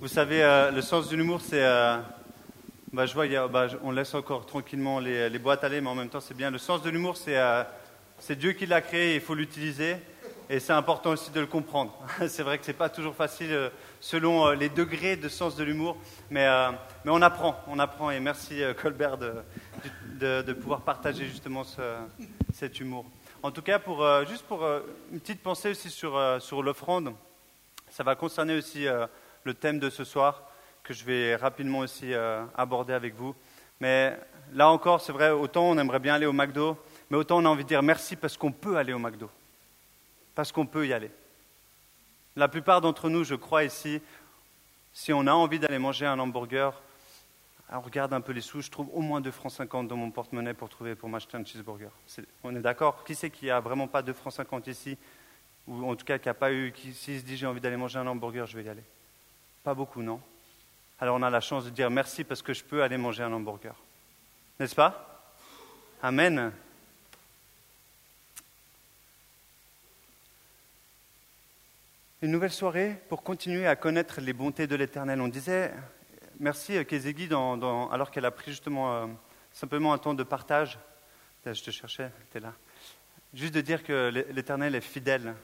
Vous savez, euh, le sens de l'humour, c'est. euh, bah, je vois, il y a- bah, on laisse encore tranquillement les, les boîtes aller, mais en même temps, c'est bien. Le sens de l'humour, c'est euh, Dieu qui l'a créé, il faut l'utiliser. Et c'est important aussi de le comprendre. c'est vrai que c'est pas toujours facile euh, selon euh, les degrés de sens de l'humour, mais, euh, mais on apprend, on apprend. Et merci Colbert de, de, de pouvoir partager justement ce- cet humour. En tout cas, pour, juste pour une petite pensée aussi sur, sur l'offrande, ça va concerner aussi le thème de ce soir que je vais rapidement aussi euh, aborder avec vous. Mais là encore, c'est vrai, autant on aimerait bien aller au McDo, mais autant on a envie de dire merci parce qu'on peut aller au McDo, parce qu'on peut y aller. La plupart d'entre nous, je crois ici, si on a envie d'aller manger un hamburger, on regarde un peu les sous, je trouve au moins 2 francs 50 dans mon porte-monnaie pour trouver pour m'acheter un cheeseburger. On est d'accord? Qui c'est qui a vraiment pas 2 francs 50 ici ou en tout cas qui n'a pas eu, qui s'il se dit j'ai envie d'aller manger un hamburger, je vais y aller. Pas beaucoup, non Alors on a la chance de dire merci parce que je peux aller manger un hamburger. N'est-ce pas Amen. Une nouvelle soirée pour continuer à connaître les bontés de l'Éternel. On disait merci dans- alors qu'elle a pris justement euh, simplement un temps de partage. Je te cherchais, tu es là. Juste de dire que l'É- l'Éternel est fidèle.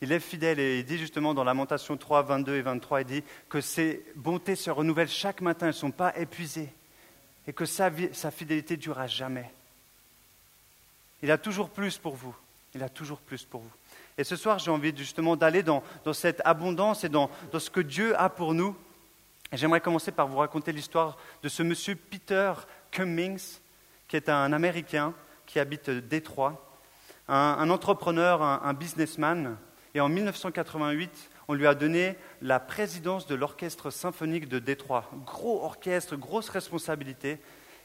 Il est fidèle et il dit justement dans Lamentation 3, 22 et 23, il dit que ses bontés se renouvellent chaque matin, elles ne sont pas épuisées et que sa, sa fidélité dure à jamais. Il a toujours plus pour vous. Il a toujours plus pour vous. Et ce soir, j'ai envie justement d'aller dans, cette abondance et dans, ce que Dieu a pour nous. J'aimerais commencer par vous raconter l'histoire de ce monsieur Peter Cummings, qui est un Américain qui habite Détroit, un, entrepreneur, un businessman. Et en 1988, on lui a donné la présidence de l'orchestre symphonique de Détroit. Gros orchestre, grosse responsabilité.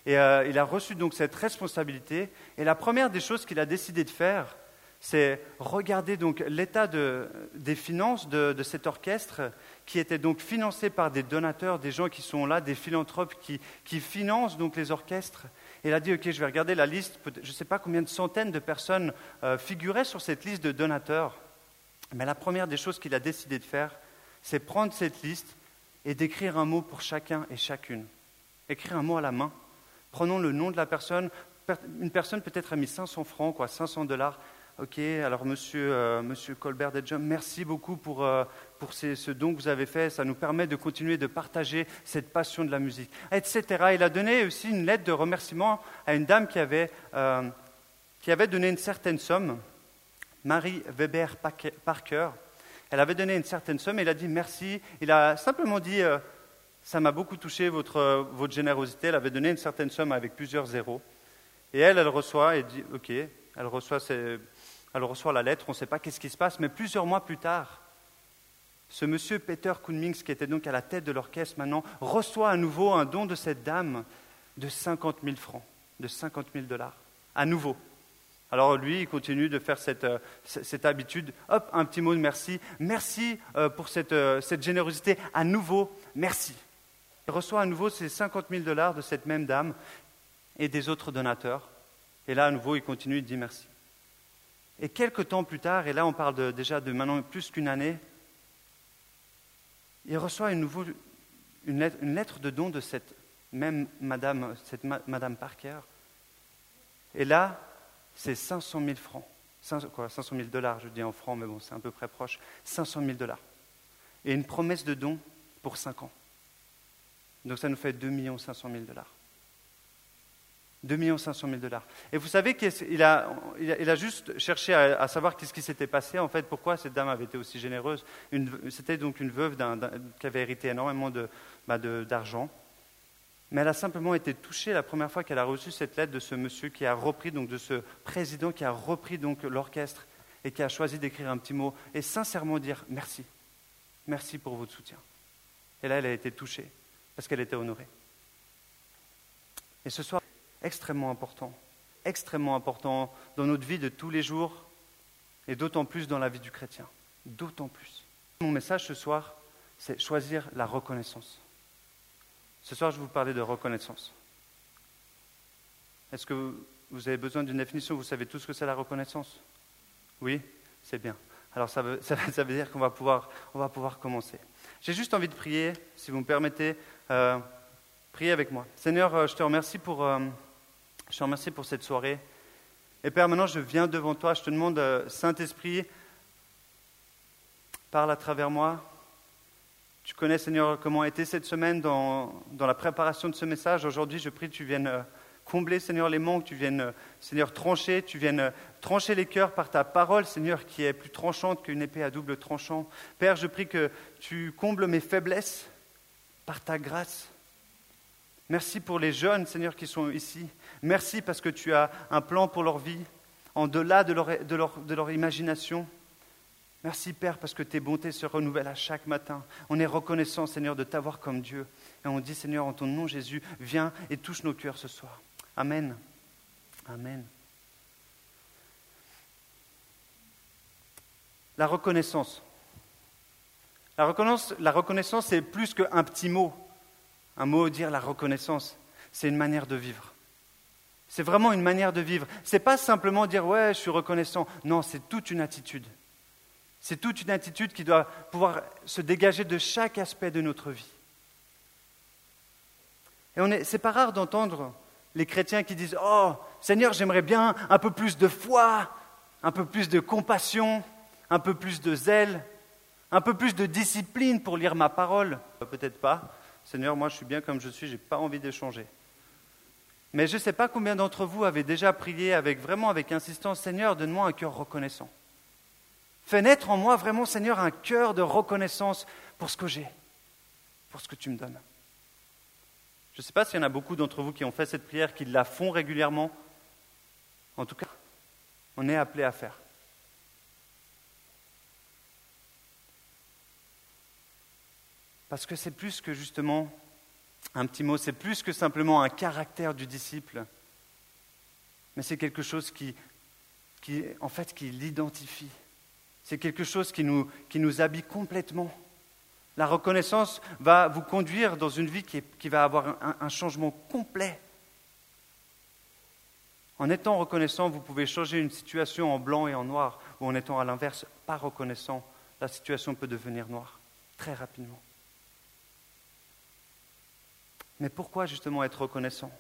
Et euh, il a reçu donc cette responsabilité. Et la première des choses qu'il a décidé de faire, c'est regarder donc l'état de- des finances de, cet orchestre qui était donc financé par des donateurs, des gens qui sont là, des philanthropes qui, financent donc les orchestres. Et il a dit, OK, je vais regarder la liste, je ne sais pas combien de centaines de personnes euh, figuraient sur cette liste de donateurs. Mais la première des choses qu'il a décidé de faire, c'est prendre cette liste et d'écrire un mot pour chacun et chacune. Écrire un mot à la main. Prenons le nom de la personne. Per- Une personne peut-être a mis 500 francs, quoi, 500 dollars. Ok, alors monsieur, euh, monsieur Colbert merci beaucoup pour, euh, pour ce don que vous avez fait. Ça nous permet de continuer de partager cette passion de la musique, etc. Il a donné aussi une lettre de remerciement à une dame qui avait, euh, qui avait donné une certaine somme, Marie Weber Parker. Elle avait donné une certaine somme et il a dit merci. Il a simplement dit euh, ça m'a beaucoup touché votre, euh, votre générosité. Elle avait donné une certaine somme avec plusieurs zéros. Et elle, elle reçoit et dit ok. Elle reçoit, elle reçoit la lettre. On ne sait pas qu'est-ce qui se passe, mais plusieurs mois plus tard, ce monsieur Peter Kunmings, qui était donc à la tête de l'orchestre maintenant, reçoit à nouveau un don de cette dame de 50 000 francs, de 50 000 dollars, à nouveau. Alors lui, il continue de faire cette, euh, cette habitude. Hop, un petit mot de merci. Merci euh, pour cette, euh, cette générosité. À nouveau, merci. Il reçoit à nouveau ces 50 000 dollars de cette même dame et des autres donateurs. Et là, à nouveau, il continue, il dit merci. Et quelques temps plus tard, et là on parle déjà de maintenant plus qu'une année, il reçoit une, nouveau- une lettre, de don de cette même madame, cette ma- madame Parker. Et là, c'est 500 000 francs. 500, quoi, 500 000 dollars, je dis en francs, mais bon, c'est à peu près proche. 500 000 dollars. Et une promesse de don pour 5 ans. Donc ça nous fait 2 500 000 dollars. 2 500 000 dollars. Et vous savez qu'il a, il a, juste cherché à, savoir qu'est-ce qui s'était passé, en fait, pourquoi cette dame avait été aussi généreuse? C'était donc une veuve qui avait hérité énormément bah, de- d'argent. Mais elle a simplement été touchée la première fois qu'elle a reçu cette lettre de ce monsieur qui a repris, donc de ce président qui a repris donc l'orchestre et qui a choisi d'écrire un petit mot et sincèrement dire merci. Merci pour votre soutien. Et là, elle a été touchée parce qu'elle était honorée. Et ce soir, extrêmement important, extrêmement important dans notre vie de tous les jours et d'autant plus dans la vie du chrétien. D'autant plus. Mon message ce soir, c'est choisir la reconnaissance. Ce soir, je vais vous parler de reconnaissance. Est-ce que vous- avez besoin d'une définition? Vous savez tout ce que c'est la reconnaissance? Oui? C'est bien. Alors ça veut, dire qu'on va pouvoir, on va pouvoir commencer. J'ai juste envie de prier, si vous me permettez, euh, priez avec moi. Seigneur, euh, je te remercie pour, euh, je te remercie pour cette soirée. Et Père, maintenant je viens devant toi, je te demande, Saint-Esprit, parle à travers moi. Tu connais, Seigneur, comment a été cette semaine dans, la préparation de ce message. Aujourd'hui, je prie que tu viennes combler, Seigneur, les manques, tu viennes, Seigneur, trancher, tu viennes trancher les cœurs par ta parole, Seigneur, qui est plus tranchante qu'une épée à double tranchant. Père, je prie que tu combles mes faiblesses par ta grâce. Merci pour les jeunes, Seigneur, qui sont ici. Merci parce que tu as un plan pour leur vie, en delà de leur, de leur, de leur imagination. Merci, Père, parce que tes bontés se renouvellent à chaque matin. On est reconnaissant, Seigneur, de t'avoir comme Dieu. Et on dit, Seigneur, en ton nom, Jésus, viens et touche nos cœurs ce soir. Amen. Amen. La reconnaissance. La reconnaissance, la reconnaissance c'est plus qu'un petit mot. Un mot dire la reconnaissance. C'est une manière de vivre. C'est vraiment une manière de vivre. Ce n'est pas simplement dire ouais, je suis reconnaissant. Non, c'est toute une attitude. C'est toute une attitude qui doit pouvoir se dégager de chaque aspect de notre vie. Et ce n'est pas rare d'entendre les chrétiens qui disent Oh, Seigneur, j'aimerais bien un peu plus de foi, un peu plus de compassion, un peu plus de zèle, un peu plus de discipline pour lire ma parole. Peut-être pas. Seigneur, moi je suis bien comme je suis, je n'ai pas envie d'échanger. Mais je ne sais pas combien d'entre vous avez déjà prié avec vraiment avec insistance, Seigneur, donne-moi un cœur reconnaissant. Fais naître en moi vraiment, Seigneur, un cœur de reconnaissance pour ce que j'ai, pour ce que tu me donnes. Je ne sais pas s'il y en a beaucoup d'entre vous qui ont fait cette prière, qui la font régulièrement. En tout cas, on est appelé à faire. Parce que c'est plus que justement un petit mot, c'est plus que simplement un caractère du disciple, mais c'est quelque chose qui, en fait, qui l'identifie. C'est quelque chose qui nous, habille complètement. La reconnaissance va vous conduire dans une vie qui, va avoir un, changement complet. En étant reconnaissant, vous pouvez changer une situation en blanc et en noir, ou en étant à l'inverse, pas reconnaissant, la situation peut devenir noire très rapidement. Mais pourquoi justement être reconnaissant?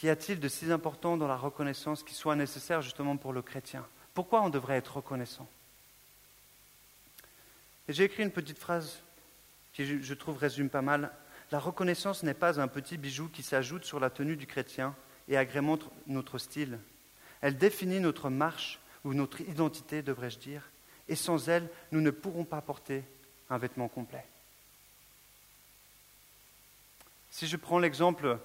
Qu'y a-t-il de si important dans la reconnaissance qui soit nécessaire justement pour le chrétien? Pourquoi on devrait être reconnaissant? J'ai écrit une petite phrase qui, je trouve, résume pas mal. La reconnaissance n'est pas un petit bijou qui s'ajoute sur la tenue du chrétien et agrémente notre style. Elle définit notre marche ou notre identité, devrais-je dire, et sans elle, nous ne pourrons pas porter un vêtement complet. Si je prends l'exemple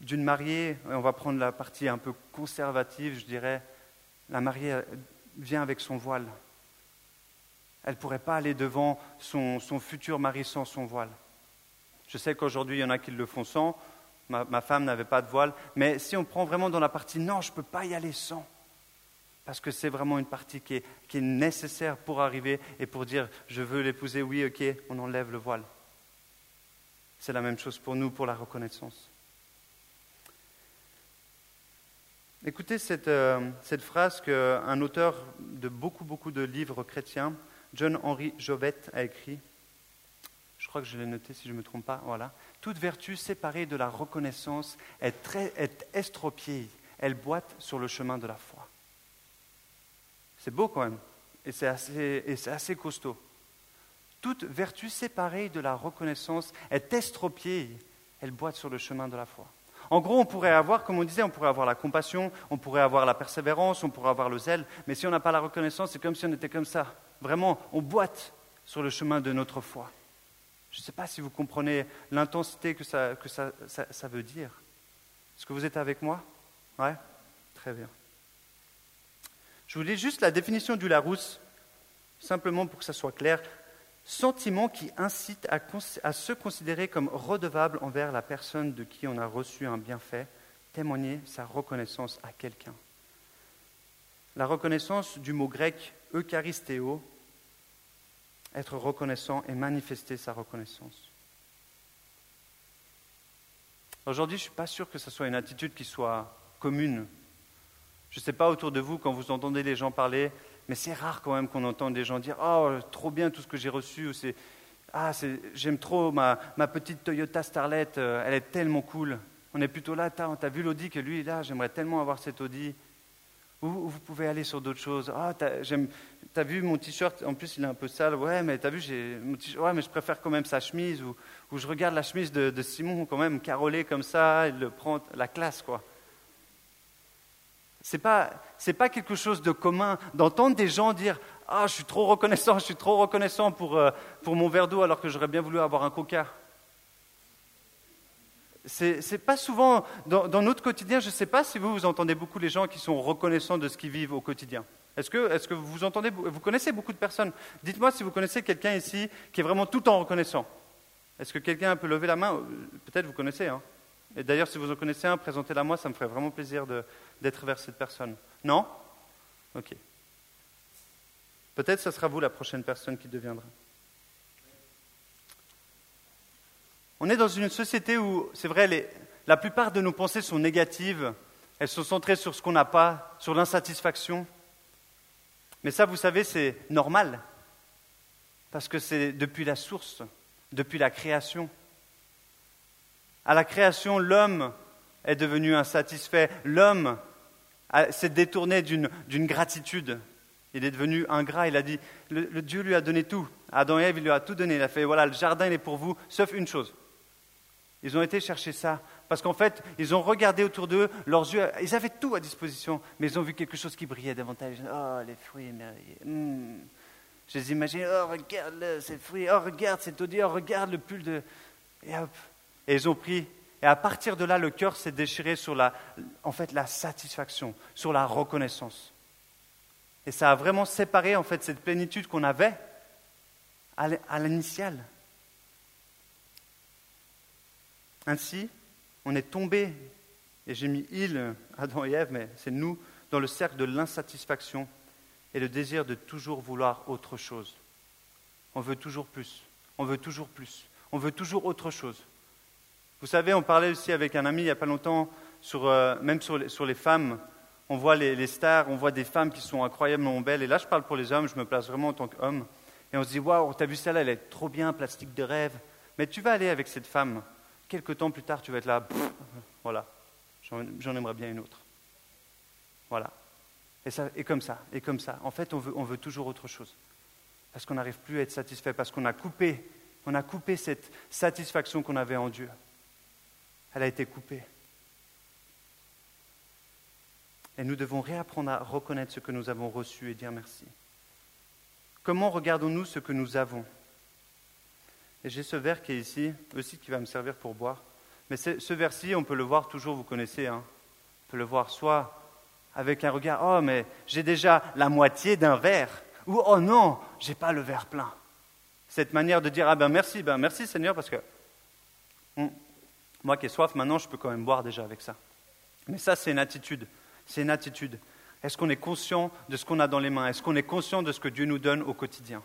d'une mariée, on va prendre la partie un peu conservative, je dirais, la mariée vient avec son voile. Elle ne pourrait pas aller devant son, futur mari sans son voile. Je sais qu'aujourd'hui, il y en a qui le font sans. Ma, femme n'avait pas de voile. Mais si on prend vraiment dans la partie non, je ne peux pas y aller sans. Parce que c'est vraiment une partie qui est, qui est nécessaire pour arriver et pour dire je veux l'épouser, oui, ok, on enlève le voile. C'est la même chose pour nous, pour la reconnaissance. Écoutez cette, euh, phrase qu'un auteur de beaucoup, beaucoup de livres chrétiens John Henry Jobette a écrit, je crois que je l'ai noté si je ne me trompe pas, voilà. Toute vertu séparée de la reconnaissance est, estropiée, elle boite sur le chemin de la foi. C'est beau quand même, et c'est assez costaud. Toute vertu séparée de la reconnaissance est estropiée, elle boite sur le chemin de la foi. En gros, on pourrait avoir, comme on disait, on pourrait avoir la compassion, on pourrait avoir la persévérance, on pourrait avoir le zèle, mais si on n'a pas la reconnaissance, c'est comme si on était comme ça. Vraiment, on boite sur le chemin de notre foi. Je ne sais pas si vous comprenez l'intensité que, ça, que ça, ça, veut dire. Est-ce que vous êtes avec moi? Ouais? Très bien. Je vous lis juste la définition du Larousse, simplement pour que ça soit clair. Sentiment qui incite à, se considérer comme redevable envers la personne de qui on a reçu un bienfait, témoigner sa reconnaissance à quelqu'un. La reconnaissance du mot grec eucharistéo, être reconnaissant et manifester sa reconnaissance. Aujourd'hui, je ne suis pas sûr que ce soit une attitude qui soit commune. Je ne sais pas autour de vous, quand vous entendez les gens parler, Mais c'est rare quand même qu'on entende des gens dire Oh, trop bien tout ce que j'ai reçu, ou c'est Ah, j'aime trop ma, ma, petite Toyota Starlet, euh, elle est tellement cool. On est plutôt là, t'as as vu l'Audi que lui, là, j'aimerais tellement avoir cette Audi. Ou vous pouvez aller sur d'autres choses. Ah, t'as vu mon t-shirt, en plus il est un peu sale. Ouais, mais t'as vu, mon Ouais, mais je préfère quand même sa chemise. Ou, ou je regarde la chemise de, de, Simon, quand même, carolée comme ça, il le prend la classe, quoi. C'est pas, c'est pas quelque chose de commun d'entendre des gens dire Ah, je suis trop reconnaissant, je suis trop reconnaissant pour, euh, pour mon verre d'eau alors que j'aurais bien voulu avoir un coca. C'est pas souvent dans, notre quotidien. Je ne sais pas si vous, vous entendez beaucoup les gens qui sont reconnaissants de ce qu'ils vivent au quotidien. Est-ce que, est que, vous entendez, vous connaissez beaucoup de personnes? Dites-moi si vous connaissez quelqu'un ici qui est vraiment tout en reconnaissant. Est-ce que quelqu'un peut lever la main? Peut-être vous connaissez. Hein Et d'ailleurs, si vous en connaissez un, présentez-la moi, ça me ferait vraiment plaisir d'être vers cette personne. Non? Ok. Peut-être ce sera vous la prochaine personne qui deviendra. On est dans une société où, c'est vrai, la plupart de nos pensées sont négatives, elles sont centrées sur ce qu'on n'a pas, sur l'insatisfaction. Mais ça, vous savez, c'est normal, parce que c'est depuis la source, depuis la création. À la création, l'homme est devenu insatisfait, l'homme s'est détourné d'une gratitude. Il est devenu ingrat, il a dit, le, Dieu lui a donné tout. Adam et Ève, il lui a tout donné. Il a fait, voilà, le jardin, il est pour vous, sauf une chose. Ils ont été chercher ça. Parce qu'en fait, ils ont regardé autour d'eux, leurs yeux, ils avaient tout à disposition, mais ils ont vu quelque chose qui brillait davantage. Oh, les fruits merveilleux. Hmm. Je les imagine, oh, regarde ces fruits, oh, regarde cette odeur, oh, regarde le pull de. Et hop. Et ils ont pris. Et à partir de là, le cœur s'est déchiré sur la, en fait, la satisfaction, sur la reconnaissance. Et ça a vraiment séparé, en fait, cette plénitude qu'on avait à l'initiale. Ainsi, on est tombé, et j'ai mis il, Adam et Ève, mais c'est nous, dans le cercle de l'insatisfaction et le désir de toujours vouloir autre chose. On veut toujours plus, on veut toujours plus, on veut toujours autre chose. Vous savez, on parlait aussi avec un ami il n'y a pas longtemps, sur, euh, même sur les, femmes. On voit les, les, stars, on voit des femmes qui sont incroyablement belles. Et là, je parle pour les hommes, je me place vraiment en tant qu'homme. Et on se dit, waouh, t'as vu celle-là, elle est trop bien, plastique de rêve. Mais tu vas aller avec cette femme quelques temps plus tard, tu vas être là, voilà, j'en aimerais bien une autre. Voilà. Et, ça, et comme ça, et comme ça. En fait, on veut, on veut toujours autre chose. Parce qu'on n'arrive plus à être satisfait, parce qu'on a coupé, on a coupé cette satisfaction qu'on avait en Dieu. Elle a été coupée. Et nous devons réapprendre à reconnaître ce que nous avons reçu et dire merci. Comment regardons-nous ce que nous avons? Et j'ai ce verre qui est ici, aussi qui va me servir pour boire. Mais ce verre-ci, on peut le voir toujours, vous connaissez, hein. on peut le voir soit avec un regard, oh mais j'ai déjà la moitié d'un verre, ou oh non, j'ai pas le verre plein. Cette manière de dire, ah ben merci, ben merci Seigneur, parce que hmm, moi qui ai soif, maintenant je peux quand même boire déjà avec ça. Mais ça, c'est une attitude, c'est une attitude. Est-ce qu'on est conscient de ce qu'on a dans les mains? Est-ce qu'on est conscient de ce que Dieu nous donne au quotidien?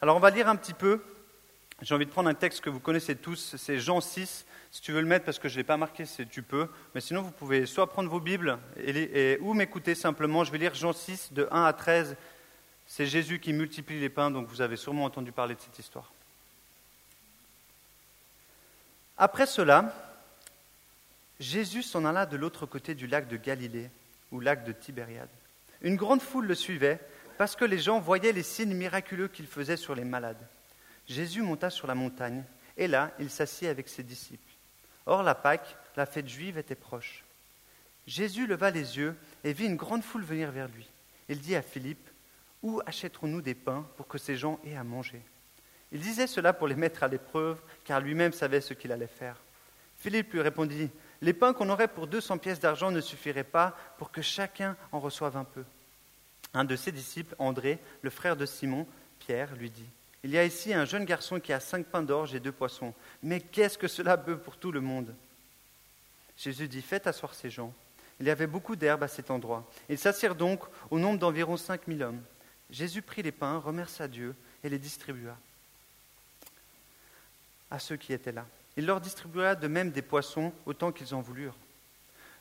Alors on va lire un petit peu j'ai envie de prendre un texte que vous connaissez tous, c'est Jean 6. Si tu veux le mettre, parce que je ne l'ai pas marqué, tu peux. Mais sinon, vous pouvez soit prendre vos Bibles et, ou m'écouter simplement. Je vais lire Jean 6 de 1 à 13. C'est Jésus qui multiplie les pains, donc vous avez sûrement entendu parler de cette histoire. Après cela, Jésus s'en alla de l'autre côté du lac de Galilée, ou lac de Tibériade. Une grande foule le suivait parce que les gens voyaient les signes miraculeux qu'il faisait sur les malades. Jésus monta sur la montagne, et là, il s'assit avec ses disciples. Or, la Pâque, la fête juive, était proche. Jésus leva les yeux et vit une grande foule venir vers lui. Il dit à Philippe, Où achèterons-nous des pains pour que ces gens aient à manger? Il disait cela pour les mettre à l'épreuve, car lui-même savait ce qu'il allait faire. Philippe lui répondit, Les pains qu'on aurait pour deux cents pièces d'argent ne suffiraient pas pour que chacun en reçoive un peu. Un de ses disciples, André, le frère de Simon, Pierre, lui dit, il y a ici un jeune garçon qui a cinq pains d'orge et deux poissons. Mais qu'est-ce que cela peut pour tout le monde? Jésus dit Faites asseoir ces gens. Il y avait beaucoup d'herbe à cet endroit. Ils s'assirent donc au nombre d'environ cinq mille hommes. Jésus prit les pains, remercia Dieu et les distribua à ceux qui étaient là. Il leur distribua de même des poissons autant qu'ils en voulurent.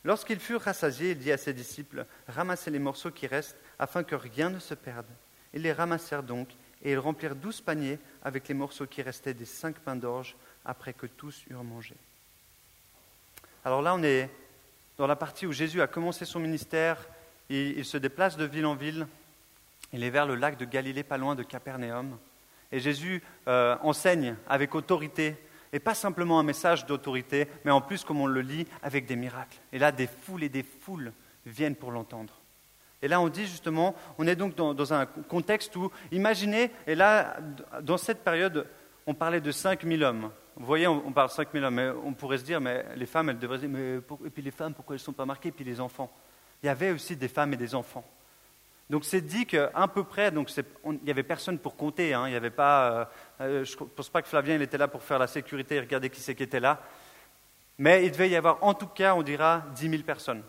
Lorsqu'ils furent rassasiés, il dit à ses disciples Ramassez les morceaux qui restent afin que rien ne se perde. Ils les ramassèrent donc, et ils remplirent douze paniers avec les morceaux qui restaient des cinq pains d'orge après que tous eurent mangé. Alors là, on est dans la partie où Jésus a commencé son ministère, il, se déplace de ville en ville, il est vers le lac de Galilée, pas loin de Capernaum, et Jésus euh, enseigne avec autorité, et pas simplement un message d'autorité, mais en plus, comme on le lit, avec des miracles. Et là, des foules et des foules viennent pour l'entendre. Et là, on dit justement, on est donc dans, un contexte où, imaginez, et là, dans cette période, on parlait de 5000 hommes. Vous voyez, on, parle de 5000 hommes, mais on pourrait se dire, mais les femmes, elles devraient dire, mais et puis les femmes, pourquoi elles ne sont pas marquées, et puis les enfants Il y avait aussi des femmes et des enfants. Donc c'est dit qu'à peu près, donc il n'y avait personne pour compter. Hein, il y avait pas, euh, euh, je ne pense pas que Flavien était là pour faire la sécurité et regarder qui c'est qui était là. Mais il devait y avoir en tout cas, on dira, 10 000 personnes.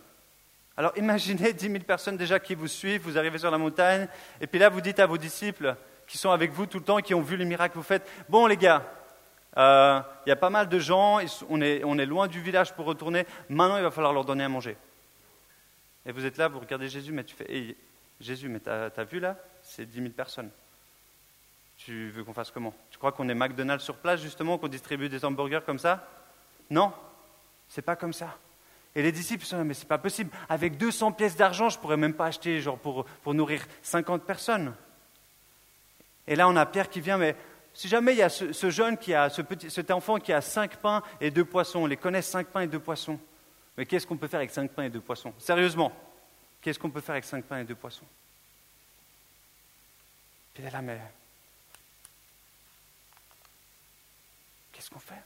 Alors imaginez 10 000 personnes déjà qui vous suivent, vous arrivez sur la montagne, et puis là vous dites à vos disciples qui sont avec vous tout le temps, qui ont vu les miracles que vous faites, bon les gars, euh, il y a pas mal de gens, on est loin du village pour retourner, maintenant il va falloir leur donner à manger. Et vous êtes là, vous regardez Jésus, mais tu fais, Jésus, mais tu as, vu là? C'est 10 000 personnes. Tu veux qu'on fasse comment? Tu crois qu'on est McDonald's sur place, justement, qu'on distribue des hamburgers comme ça? Non, c'est pas comme ça. Et les disciples sont là, mais c'est pas possible. Avec 200 pièces d'argent, je pourrais même pas acheter genre pour, pour nourrir 50 personnes. Et là, on a Pierre qui vient, mais si jamais il y a ce, jeune qui a, ce petit, cet enfant qui a cinq pains et deux poissons, on les connaît cinq pains et deux poissons. Mais qu'est-ce qu'on peut faire avec cinq pains et deux poissons? Sérieusement Qu'est-ce qu'on peut faire avec cinq pains et deux poissons? Puis là, mais qu'est-ce qu'on fait?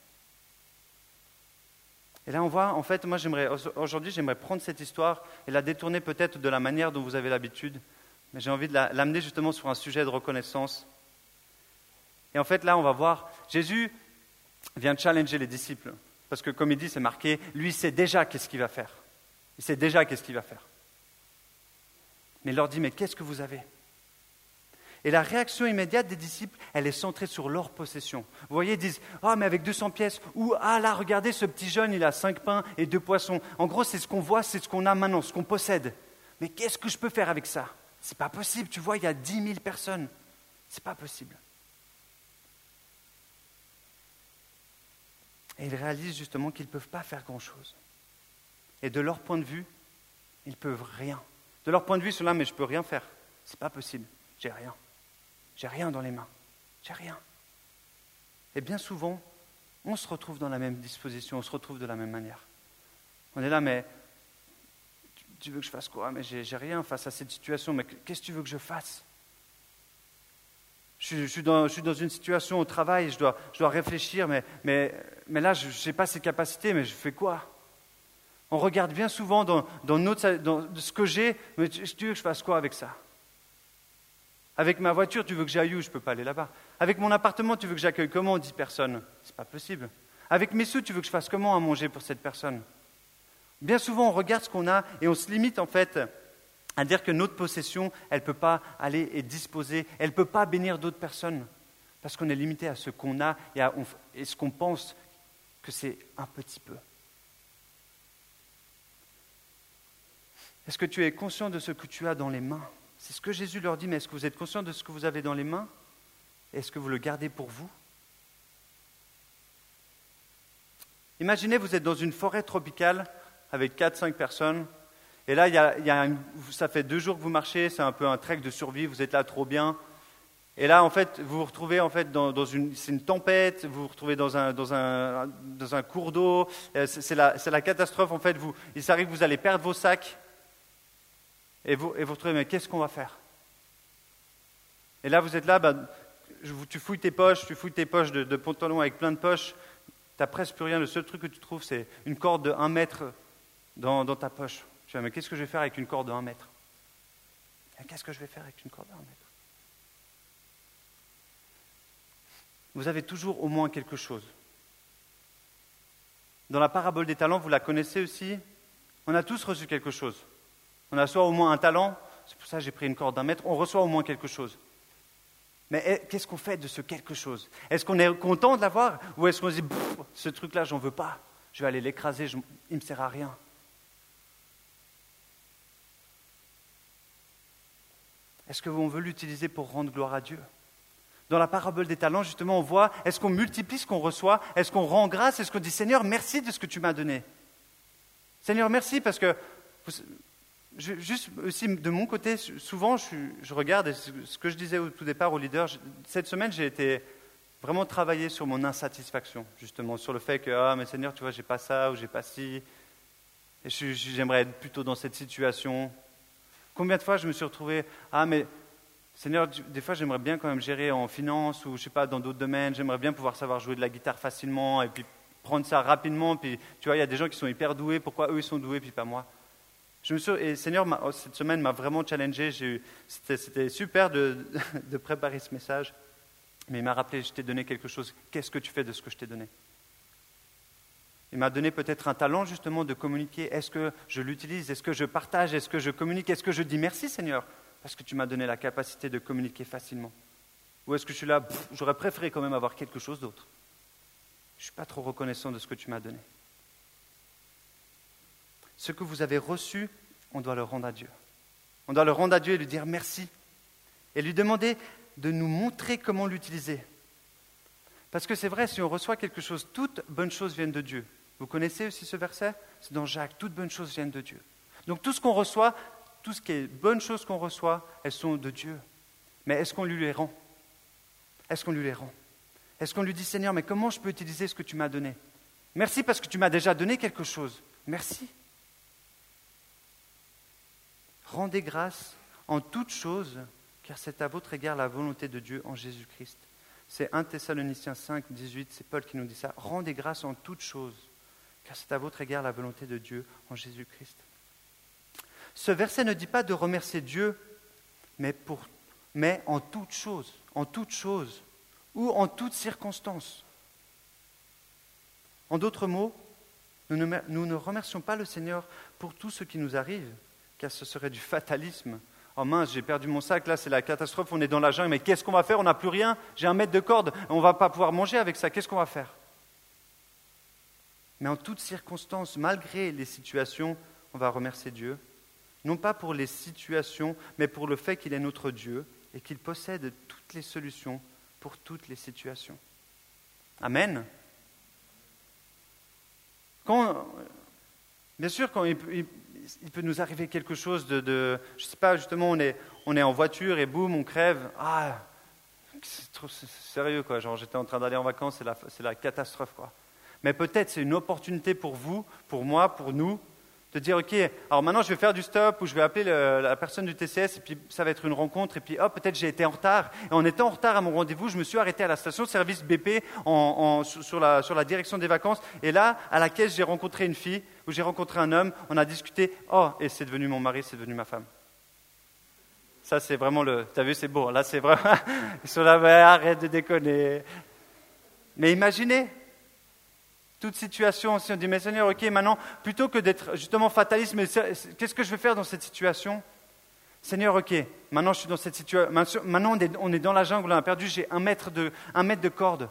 Et là, on voit, en fait, moi, j'aimerais, aujourd'hui, j'aimerais prendre cette histoire et la détourner peut-être de la manière dont vous avez l'habitude, mais j'ai envie de l'amener justement sur un sujet de reconnaissance. Et en fait, là, on va voir, Jésus vient challenger les disciples, parce que comme il dit, c'est marqué, lui sait déjà qu'est-ce qu'il va faire. Il sait déjà qu'est-ce qu'il va faire mais il leur dit, mais qu'est-ce que vous avez? Et la réaction immédiate des disciples, elle est centrée sur leur possession. Vous voyez, ils disent, oh, mais avec 200 pièces, ou, ah là, regardez, ce petit jeune, il a cinq pains et deux poissons. En gros, c'est ce qu'on voit, c'est ce qu'on a maintenant, ce qu'on possède. Mais qu'est-ce que je peux faire avec ça? C'est pas possible, tu vois, il y a 10 000 personnes. C'est pas possible. Et ils réalisent justement qu'ils ne peuvent pas faire grand-chose. Et de leur point de vue, ils ne peuvent rien. De leur point de vue, cela, mais je ne peux rien faire. C'est pas possible. J'ai rien. J'ai rien dans les mains. J'ai rien. Et bien souvent, on se retrouve dans la même disposition, on se retrouve de la même manière. On est là, mais tu veux que je fasse quoi? Mais j'ai rien face à cette situation, mais qu'est-ce que tu veux que je fasse? Je, suis dans, une situation au travail, je dois, réfléchir, mais là, je n'ai pas ces capacités, mais je fais quoi? On regarde bien souvent dans, ce que j'ai, mais tu, veux que je fasse quoi avec ça? Avec ma voiture, tu veux que j'aille où? Je ne peux pas aller là-bas. Avec mon appartement, tu veux que j'accueille comment? 10 personnes Ce n'est pas possible. Avec mes sous, tu veux que je fasse comment à manger pour cette personne? Bien souvent, on regarde ce qu'on a et on se limite en fait à dire que notre possession, elle ne peut pas aller et disposer, elle ne peut pas bénir d'autres personnes, parce qu'on est limité à ce qu'on a et à et ce qu'on pense que c'est un petit peu. Est-ce que tu es conscient de ce que tu as dans les mains? C'est ce que Jésus leur dit, mais est-ce que vous êtes conscient de ce que vous avez dans les mains? Est-ce que vous le gardez pour vous? Imaginez, vous êtes dans une forêt tropicale avec 4-5 personnes, et là, ça fait deux jours que vous marchez, c'est un peu un trek de survie, vous êtes là trop bien. Et là, en fait, vous vous retrouvez en fait dans, une, c'est une tempête, vous vous retrouvez dans un, dans un, dans un cours d'eau, c'est la, la, catastrophe en fait. Vous, il s'arrive que vous allez perdre vos sacs, et vous, et vous retrouvez, mais qu'est-ce qu'on va faire? Et là, vous êtes là, bah, tu fouilles tes poches, tu fouilles tes poches de, pantalon avec plein de poches, tu presque plus rien. Le seul truc que tu trouves, c'est une corde de 1 mètre dans, ta poche. Tu vas, mais qu'est-ce que je vais faire avec une corde de 1 mètre? Qu'est-ce que je vais faire avec une corde de 1 mètre? Vous avez toujours au moins quelque chose. Dans la parabole des talents, vous la connaissez aussi? On a tous reçu quelque chose. On a soit au moins un talent, c'est pour ça que j'ai pris une corde d'un mètre, on reçoit au moins quelque chose. Mais eh, qu'est-ce qu'on fait de ce quelque chose? Est-ce qu'on est content de l'avoir? Ou est-ce qu'on se dit, ce truc-là, j'en veux pas, je vais aller l'écraser, il ne me sert à rien. Est-ce qu'on veut l'utiliser pour rendre gloire à Dieu? Dans la parabole des talents, justement, on voit, est-ce qu'on multiplie ce qu'on reçoit? Est-ce qu'on rend grâce? Est-ce qu'on dit, Seigneur, merci de ce que tu m'as donné? Seigneur, merci parce que, juste aussi de mon côté, souvent je, regarde, ce que je disais au tout départ au leader, cette semaine j'ai été vraiment travailler sur mon insatisfaction, justement, sur le fait que, ah, mais Seigneur, tu vois, j'ai pas ça ou j'ai pas ci, et j'aimerais être plutôt dans cette situation. Combien de fois je me suis retrouvé, ah, mais Seigneur, des fois j'aimerais bien quand même gérer en finance ou je sais pas, dans d'autres domaines, j'aimerais bien pouvoir savoir jouer de la guitare facilement et puis prendre ça rapidement. Puis tu vois, il y a des gens qui sont hyper doués, pourquoi eux ils sont doués puis pas moi je me suis, et Seigneur, oh, cette semaine m'a vraiment challengé. C'était super de, de préparer ce message. Mais il m'a rappelé, je t'ai donné quelque chose, qu'est-ce que tu fais de ce que je t'ai donné? Il m'a donné peut-être un talent justement de communiquer. Est-ce que je l'utilise Est-ce que je partage Est-ce que je communique Est-ce que je dis merci Seigneur? Parce que tu m'as donné la capacité de communiquer facilement. Ou est-ce que je suis là, j'aurais préféré quand même avoir quelque chose d'autre? Je ne suis pas trop reconnaissant de ce que tu m'as donné. Ce que vous avez reçu, on doit le rendre à Dieu. On doit le rendre à Dieu et lui dire merci. Et lui demander de nous montrer comment l'utiliser. Parce que c'est vrai, si on reçoit quelque chose, toutes bonnes choses viennent de Dieu. Vous connaissez aussi ce verset? C'est dans Jacques, toutes bonnes choses viennent de Dieu. Donc tout ce qu'on reçoit, tout ce qui est bonnes choses qu'on reçoit, elles sont de Dieu. Mais est-ce qu'on lui les rend? Est-ce qu'on lui les rend? Est-ce qu'on lui dit Seigneur, mais comment je peux utiliser ce que tu m'as donné? Merci parce que tu m'as déjà donné quelque chose. Merci. Rendez grâce en toutes choses car c'est à votre égard la volonté de Dieu en Jésus-Christ. C'est 1 Thessaloniciens 5, 18, c'est Paul qui nous dit ça. Rendez grâce en toutes choses, car c'est à votre égard la volonté de Dieu en Jésus-Christ. Ce verset ne dit pas de remercier Dieu, mais, pour, mais en toutes choses, en toutes choses, ou en toutes circonstances. En d'autres mots, nous ne, nous ne remercions pas le Seigneur pour tout ce qui nous arrive, car ce serait du fatalisme? Oh mince, j'ai perdu mon sac, là c'est la catastrophe, on est dans la jungle, mais qu'est-ce qu'on va faire? On n'a plus rien, j'ai un mètre de corde, on ne va pas pouvoir manger avec ça, qu'est-ce qu'on va faire? Mais en toutes circonstances, malgré les situations, on va remercier Dieu, non pas pour les situations, mais pour le fait qu'il est notre Dieu et qu'il possède toutes les solutions pour toutes les situations. Amen. Bien sûr, quand il peut nous arriver quelque chose de, je ne sais pas, justement, on est, on est en voiture et boum, on crève. Ah, c'est trop sérieux, quoi. Genre, j'étais en train d'aller en vacances, c'est la, c'est la catastrophe, quoi. Mais peut-être c'est une opportunité pour vous, pour moi, pour nous, de dire, OK, alors maintenant je vais faire du stop ou je vais appeler la personne du TCS et puis ça va être une rencontre et puis hop, peut-être j'ai été en retard. Et en étant en retard à mon rendez-vous, je me suis arrêté à la station service BP en, sur, la, sur la direction des vacances et là, à la caisse, j'ai rencontré une fille où j'ai rencontré un homme, on a discuté, oh, et c'est devenu mon mari, c'est devenu ma femme. Ça, c'est vraiment le. Tu as vu, c'est beau. Là, c'est vraiment. Ils sont là, arrête de déconner. Mais imaginez, toute situation, si on dit, mais Seigneur, ok, maintenant, plutôt que d'être justement fataliste, mais qu'est-ce que je vais faire dans cette situation? Seigneur, ok, maintenant je suis dans cette situation, maintenant on est, dans la jungle, on a perdu, j'ai un mètre de, un mètre de corde.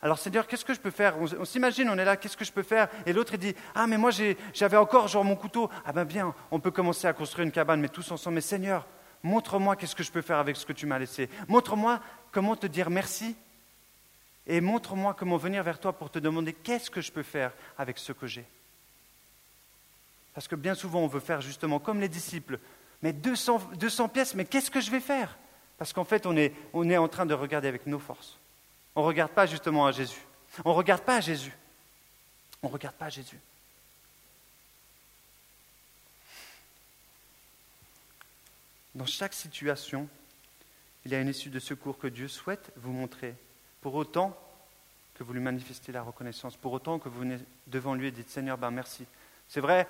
Alors Seigneur, qu'est-ce que je peux faire? On, s'imagine, on est là, qu'est-ce que je peux faire? Et l'autre, il dit, ah mais moi j'avais encore genre mon couteau. Ah ben bien, on peut commencer à construire une cabane, mais tous ensemble. Mais Seigneur, montre-moi qu'est-ce que je peux faire avec ce que tu m'as laissé. Montre-moi comment te dire merci et montre-moi comment venir vers toi pour te demander qu'est-ce que je peux faire avec ce que j'ai. Parce que bien souvent, on veut faire justement comme les disciples, mais 200, 200 pièces, mais qu'est-ce que je vais faire? Parce qu'en fait, on est, on est en train de regarder avec nos forces. On ne regarde pas justement à Jésus. On ne regarde pas à Jésus. On ne regarde pas à Jésus. Dans chaque situation, il y a une issue de secours que Dieu souhaite vous montrer pour autant que vous lui manifestez la reconnaissance, pour autant que vous venez devant lui et dites Seigneur, ben merci. C'est vrai,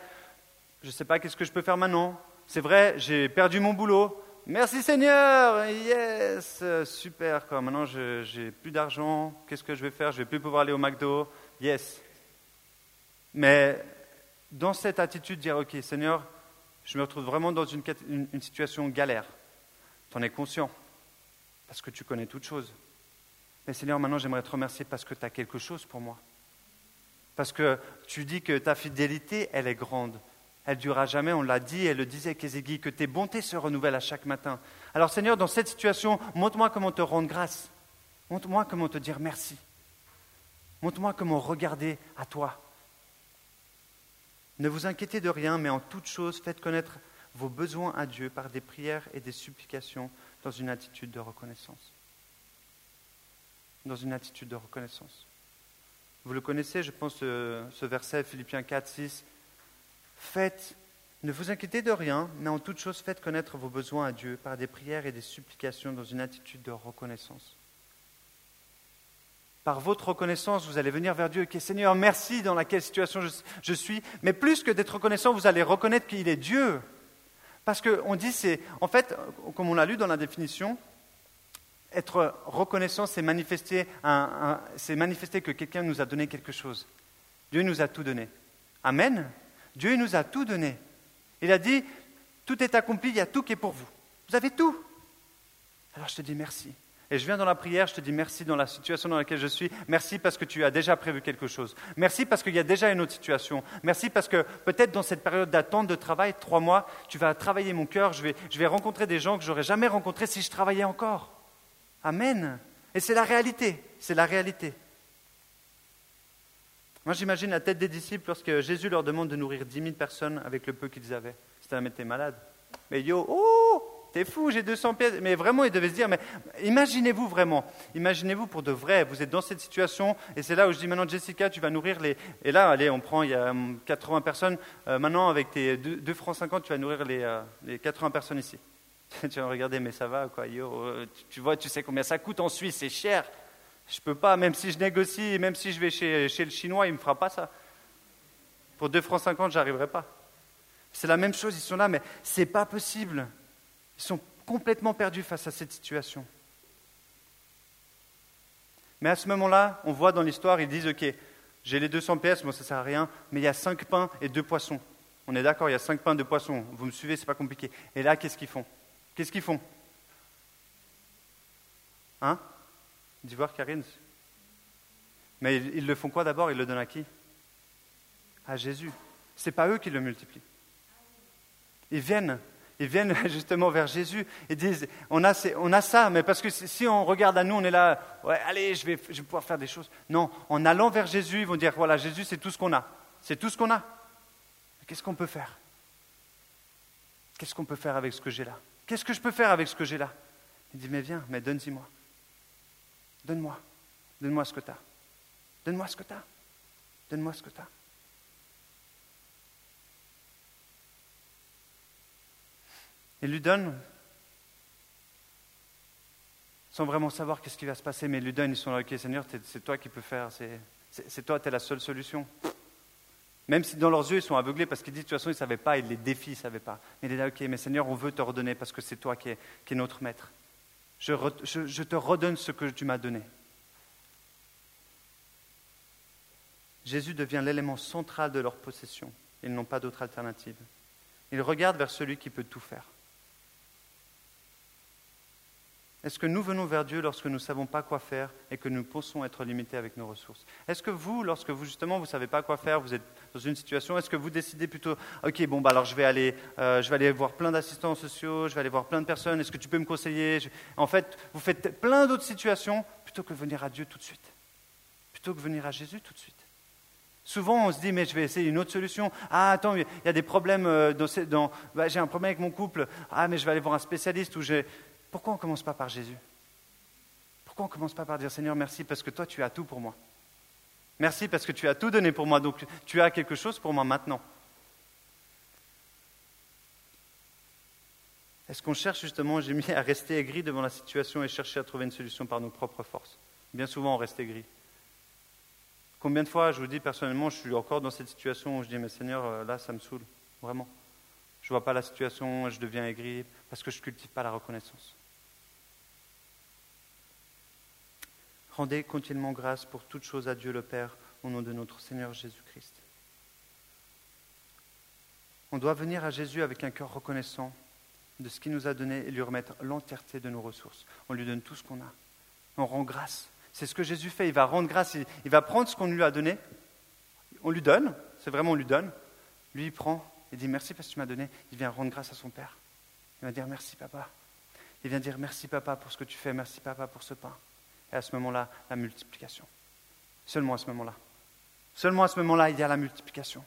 je ne sais pas qu'est-ce que je peux faire maintenant. C'est vrai, j'ai perdu mon boulot. Merci Seigneur, yes, super. Quoi. Maintenant, je n'ai plus d'argent. Qu'est-ce que je vais faire? Je vais plus pouvoir aller au McDo. Yes. Mais dans cette attitude, dire Ok, Seigneur, je me retrouve vraiment dans une, une situation galère. Tu en es conscient, parce que tu connais toutes choses. Mais Seigneur, maintenant j'aimerais te remercier parce que tu as quelque chose pour moi. Parce que tu dis que ta fidélité, elle est grande. Elle durera jamais, on l'a dit, elle le disait, Kézégui, que tes bontés se renouvellent à chaque matin. Alors Seigneur, dans cette situation, montre-moi comment te rendre grâce. Montre-moi comment te dire merci. Montre-moi comment regarder à toi. Ne vous inquiétez de rien, mais en toute chose, faites connaître vos besoins à Dieu par des prières et des supplications dans une attitude de reconnaissance. Dans une attitude de reconnaissance. Vous le connaissez, je pense, ce, verset, Philippiens 4, 6. Faites, ne vous inquiétez de rien, mais en toute chose, faites connaître vos besoins à Dieu par des prières et des supplications dans une attitude de reconnaissance. Par votre reconnaissance, vous allez venir vers Dieu, ok Seigneur, merci dans laquelle situation je, suis, mais plus que d'être reconnaissant, vous allez reconnaître qu'il est Dieu. Parce qu'on dit, c'est, en fait, comme on l'a lu dans la définition, être reconnaissant, c'est manifester, que quelqu'un nous a donné quelque chose. Dieu nous a tout donné. Amen. Dieu nous a tout donné. Il a dit, tout est accompli, il y a tout qui est pour vous. Vous avez tout. Alors je te dis merci. Et je viens dans la prière, je te dis merci dans la situation dans laquelle je suis. Merci parce que tu as déjà prévu quelque chose. Merci parce qu'il y a déjà une autre situation. Merci parce que peut-être dans cette période d'attente de travail, trois mois, tu vas travailler mon cœur. Je vais, je vais rencontrer des gens que j'aurais jamais rencontrés si je travaillais encore. Amen. Et c'est la réalité. C'est la réalité. Moi, j'imagine la tête des disciples lorsque Jésus leur demande de nourrir dix mille personnes avec le peu qu'ils avaient. C'était un métier malade. Mais yo, oh T'es fou, j'ai 200 pièces. Mais vraiment, il devait se dire, mais imaginez-vous vraiment, imaginez-vous pour de vrai, vous êtes dans cette situation, et c'est là où je dis maintenant, Jessica, tu vas nourrir les... Et là, allez, on prend, il y a 80 hum, personnes, euh, maintenant, avec tes 2, francs 50, tu vas nourrir les, euh, les 80 personnes ici. tu vas regarder, mais ça va, quoi, yo, euh, tu, vois, tu sais combien ça coûte en Suisse, c'est cher. Je peux pas, même si je négocie, même si je vais chez, chez le Chinois, il me fera pas ça. Pour 2 francs 50, j'arriverai pas. C'est la même chose, ils sont là, mais c'est pas possible. Ils sont complètement perdus face à cette situation. Mais à ce moment-là, on voit dans l'histoire, ils disent, OK, j'ai les 200 pièces, moi ça sert à rien, mais il y a cinq pains et deux poissons. On est d'accord, il y a cinq pains, deux poissons. Vous me suivez, c'est pas compliqué. Et là, qu'est-ce qu'ils font? Qu'est-ce qu'ils font Hein D'Ivoire, Karine Mais ils, le font quoi d'abord? Ils le donnent à qui? À Jésus. Ce n'est pas eux qui le multiplient. Ils viennent ils viennent justement vers Jésus et disent, on a, ça, mais parce que si on regarde à nous, on est là, ouais, allez, je vais pouvoir faire des choses. Non, en allant vers Jésus, ils vont dire, voilà, Jésus, c'est tout ce qu'on a. C'est tout ce qu'on a. Qu'est-ce qu'on peut faire? Qu'est-ce qu'on peut faire avec ce que j'ai là? Qu'est-ce que je peux faire avec ce que j'ai là Il dit, mais viens, mais donne-y-moi. Donne-moi. Donne-moi ce que tu as. Donne-moi ce que tu as. Donne-moi ce que tu as. Il lui donne, sans vraiment savoir qu'est-ce qui va se passer, mais il lui donne, ils sont là, ok Seigneur, c'est toi qui peux faire, c'est toi, tu es la seule solution. Même si dans leurs yeux, ils sont aveuglés parce qu'ils disent, de toute façon, ils ne savaient pas, ils les défient, ils ne savaient pas. Mais il est là, ok, mais Seigneur, on veut te redonner parce que c'est toi qui es, notre maître. Je te redonne ce que tu m'as donné. Jésus devient l'élément central de leur possession. Ils n'ont pas d'autre alternative. Ils regardent vers celui qui peut tout faire. Est-ce que nous venons vers Dieu lorsque nous ne savons pas quoi faire et que nous pensons être limités avec nos ressources? Est-ce que vous, lorsque vous justement vous ne savez pas quoi faire, vous êtes dans une situation, est-ce que vous décidez plutôt, ok, bon, bah alors je vais aller, euh, je vais aller voir plein d'assistants sociaux, je vais aller voir plein de personnes, est-ce que tu peux me conseiller En fait, vous faites plein d'autres situations plutôt que venir à Dieu tout de suite, plutôt que venir à Jésus tout de suite. Souvent, on se dit, mais je vais essayer une autre solution. Ah, attends, il y a des problèmes euh, dans, dans bah, j'ai un problème avec mon couple. Ah, mais je vais aller voir un spécialiste ou j'ai pourquoi on ne commence pas par Jésus? Pourquoi on ne commence pas par dire Seigneur, merci parce que toi, tu as tout pour moi? Merci parce que tu as tout donné pour moi, donc tu as quelque chose pour moi maintenant. Est-ce qu'on cherche justement, j'ai mis à rester aigri devant la situation et chercher à trouver une solution par nos propres forces? Bien souvent, on reste aigri. Combien de fois, je vous dis personnellement, je suis encore dans cette situation où je dis, mais Seigneur, euh, là, ça me saoule, vraiment. Je ne vois pas la situation, je deviens aigri parce que je ne cultive pas la reconnaissance. Rendez continuellement grâce pour toutes choses à Dieu le Père au nom de notre Seigneur Jésus-Christ. On doit venir à Jésus avec un cœur reconnaissant de ce qu'il nous a donné et lui remettre l'entièreté de nos ressources. On lui donne tout ce qu'on a. On rend grâce. C'est ce que Jésus fait. Il va rendre grâce. Il va prendre ce qu'on lui a donné. On lui donne. C'est vraiment on lui donne. Lui, il prend il dit merci parce que tu m'as donné, il vient rendre grâce à son Père. Il va dire merci papa. Il vient dire merci papa pour ce que tu fais, merci papa pour ce pain. Et à ce moment-là, la multiplication. Seulement à ce moment-là. Seulement à ce moment-là, il y a la multiplication.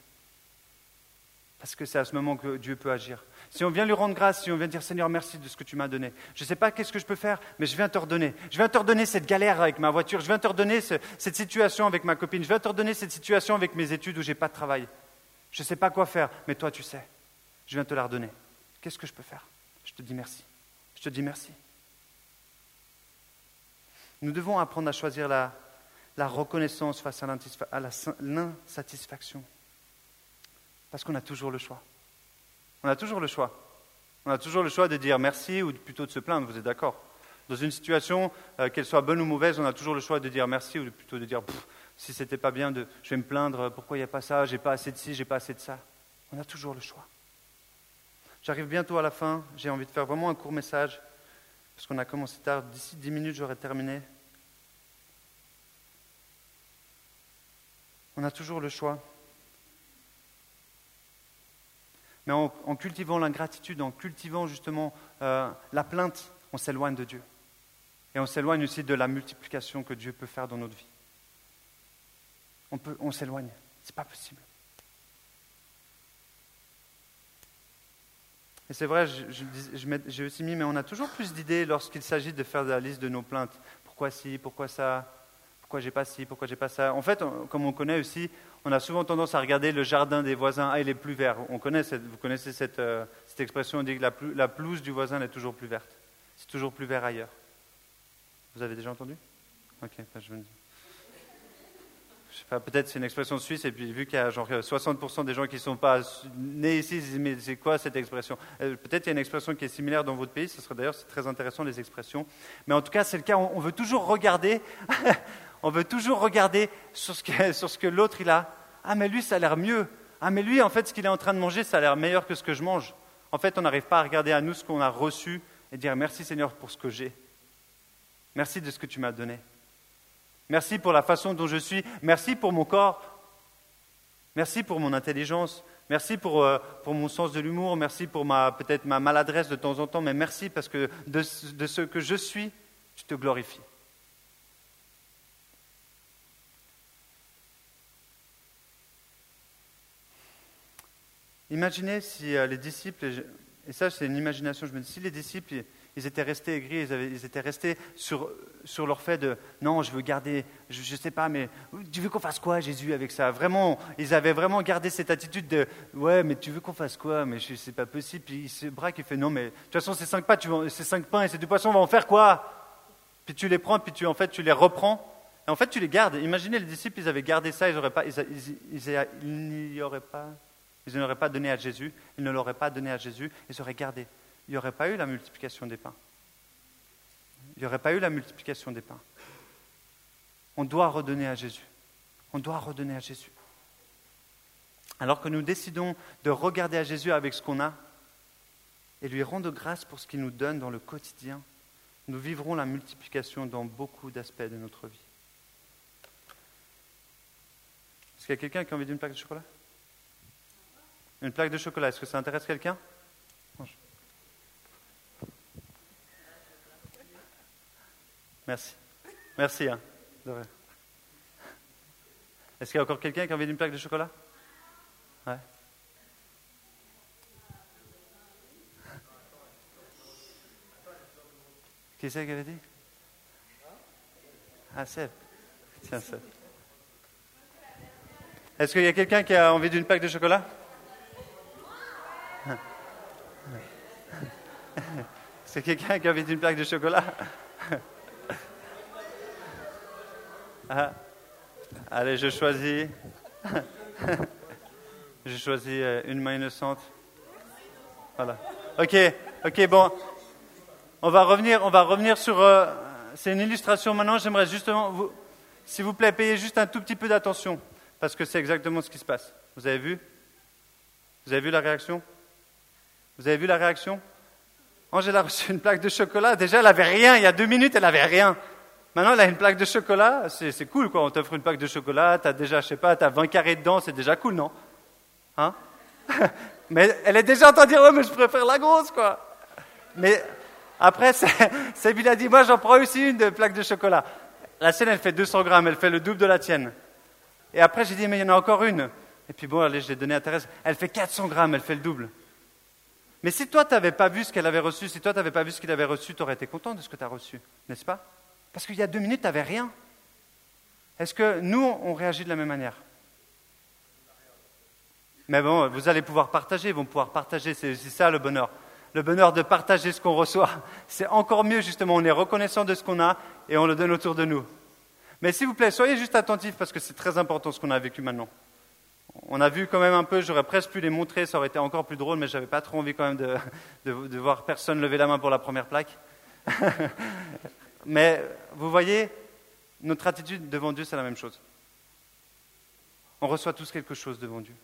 Parce que c'est à ce moment que Dieu peut agir. Si on vient lui rendre grâce, si on vient dire Seigneur, merci de ce que tu m'as donné. Je ne sais pas qu'est-ce que je peux faire, mais je viens te redonner. Je viens te redonner cette galère avec ma voiture. Je viens te redonner cette situation avec ma copine. Je viens te redonner cette situation avec mes études où je n'ai pas de travail. Je ne sais pas quoi faire, mais toi tu sais. Je viens te la redonner. Qu'est-ce que je peux faire? Je te dis merci. Je te dis merci. Nous devons apprendre à choisir la, reconnaissance face à l'insatisfaction. Parce qu'on a toujours le choix. On a toujours le choix. On a toujours le choix de dire merci ou plutôt de se plaindre, vous êtes d'accord Dans une situation, euh, qu'elle soit bonne ou mauvaise, on a toujours le choix de dire merci ou plutôt de dire si c'était pas bien, je vais me plaindre, pourquoi il n'y a pas ça, j'ai pas assez de ci, j'ai pas assez de ça. On a toujours le choix. J'arrive bientôt à la fin, j'ai envie de faire vraiment un court message, parce qu'on a commencé tard, d'ici dix minutes j'aurai terminé. On a toujours le choix. Mais en, cultivant l'ingratitude, en cultivant justement euh, la plainte, on s'éloigne de Dieu. Et on s'éloigne aussi de la multiplication que Dieu peut faire dans notre vie on, peut, on s'éloigne. C'est pas possible. Et c'est vrai, j'ai aussi mis, mais on a toujours plus d'idées lorsqu'il s'agit de faire la liste de nos plaintes. Pourquoi ci, pourquoi ça, pourquoi j'ai pas ci, pourquoi j'ai pas ça. En fait, comme on connaît aussi, on a souvent tendance à regarder le jardin des voisins. Ah, il est plus vert. On connaît vous connaissez cette, euh, cette, expression, on dit que la, pelouse du voisin est toujours plus verte. C'est toujours plus vert ailleurs. Vous avez déjà entendu? Ok, ben, je vais peut-être c'est une expression suisse, et puis vu qu'il y a genre 60% des gens qui ne sont pas nés ici, ils disent, mais c'est quoi cette expression? Euh, Peut-être il y a une expression qui est similaire dans votre pays, ce serait d'ailleurs très intéressant les expressions. Mais en tout cas, c'est le cas, on, veut toujours regarder, on veut toujours regarder sur ce que, l'autre il a. Ah mais lui, ça a l'air mieux. Ah mais lui, en fait, ce qu'il est en train de manger, ça a l'air meilleur que ce que je mange. En fait, on n'arrive pas à regarder à nous ce qu'on a reçu et dire merci Seigneur pour ce que j'ai. Merci de ce que tu m'as donné. Merci pour la façon dont je suis. Merci pour mon corps. Merci pour mon intelligence. Merci pour, euh, mon sens de l'humour. Merci pour peut-être ma maladresse de temps en temps. Mais merci parce que de, de ce que je suis, tu te glorifies. Imaginez si euh, les disciples, et ça c'est une imagination, je me dis, si les disciples ils étaient restés aigris, ils, étaient restés sur, sur, leur fait de non, je veux garder, je ne sais pas, mais tu veux qu'on fasse quoi, Jésus, avec ça? Vraiment, ils avaient vraiment gardé cette attitude de ouais, mais tu veux qu'on fasse quoi? Mais c'est pas possible. Puis il se braque, il fait non, mais de toute façon, ces cinq, pas, tu ces cinq pains et ces deux poissons, on va en faire quoi? Puis tu les prends, puis tu, en fait, tu les reprends. Et en fait, tu les gardes. Imaginez les disciples, ils avaient gardé ça, ils n'auraient pas, ils, n'y auraient pas, ils n'auraient pas donné à Jésus, ils ne l'auraient pas donné à Jésus, ils auraient gardé il n'y aurait pas eu la multiplication des pains. Il n'y aurait pas eu la multiplication des pains. On doit redonner à Jésus. On doit redonner à Jésus. Alors que nous décidons de regarder à Jésus avec ce qu'on a et lui rendre grâce pour ce qu'il nous donne dans le quotidien, nous vivrons la multiplication dans beaucoup d'aspects de notre vie. Est-ce qu'il y a quelqu'un qui a envie d'une plaque de chocolat? Une plaque de chocolat, est-ce que ça intéresse quelqu'un? Merci. Merci. Hein. Est-ce qu'il y a encore quelqu'un qui a envie d'une plaque de chocolat? Ouais. Qui c'est qui avait dit? Ah, Seb. Tiens, Seb. Est-ce qu'il y a quelqu'un qui a envie d'une plaque de chocolat? C'est quelqu'un qui a envie d'une plaque de chocolat Ah. Allez, je choisis. je choisis euh, une main innocente. Voilà. Ok, ok, bon. On va revenir, on va revenir sur. Euh, c'est une illustration maintenant. J'aimerais justement, vous, s'il vous plaît, payer juste un tout petit peu d'attention, parce que c'est exactement ce qui se passe. Vous avez vu? Vous avez vu la réaction? Vous avez vu la réaction? Angèle a reçu une plaque de chocolat. Déjà, elle avait rien. Il y a deux minutes, elle avait rien. Maintenant, elle a une plaque de chocolat, c'est cool, quoi. On t'offre une plaque de chocolat, t'as déjà, je sais pas, t'as 20 carrés dedans, c'est déjà cool, non? Hein? Mais elle est déjà en train de dire, ouais, mais je préfère la grosse, quoi. Mais après, Sébille a dit, moi, j'en prends aussi une de plaque de chocolat. La sienne, elle fait 200 grammes, elle fait le double de la tienne. Et après, j'ai dit, mais il y en a encore une. Et puis bon, allez, je l'ai donnée à Thérèse. Elle fait 400 grammes, elle fait le double. Mais si toi, tu n'avais pas vu ce qu'elle avait reçu, si toi, tu n'avais pas vu ce qu'il avait reçu, tu aurais été content de ce que tu as reçu, n'est-ce pas? Parce qu'il y a deux minutes, tu n'avais rien. Est-ce que nous, on réagit de la même manière? Mais bon, vous allez pouvoir partager, ils vont pouvoir partager, c'est ça le bonheur. Le bonheur de partager ce qu'on reçoit, c'est encore mieux justement, on est reconnaissant de ce qu'on a et on le donne autour de nous. Mais s'il vous plaît, soyez juste attentifs parce que c'est très important ce qu'on a vécu maintenant. On a vu quand même un peu, j'aurais presque pu les montrer, ça aurait été encore plus drôle, mais je n'avais pas trop envie quand même de, de, voir personne lever la main pour la première plaque. mais vous voyez, notre attitude devant Dieu, c'est la même chose. On reçoit tous quelque chose devant Dieu.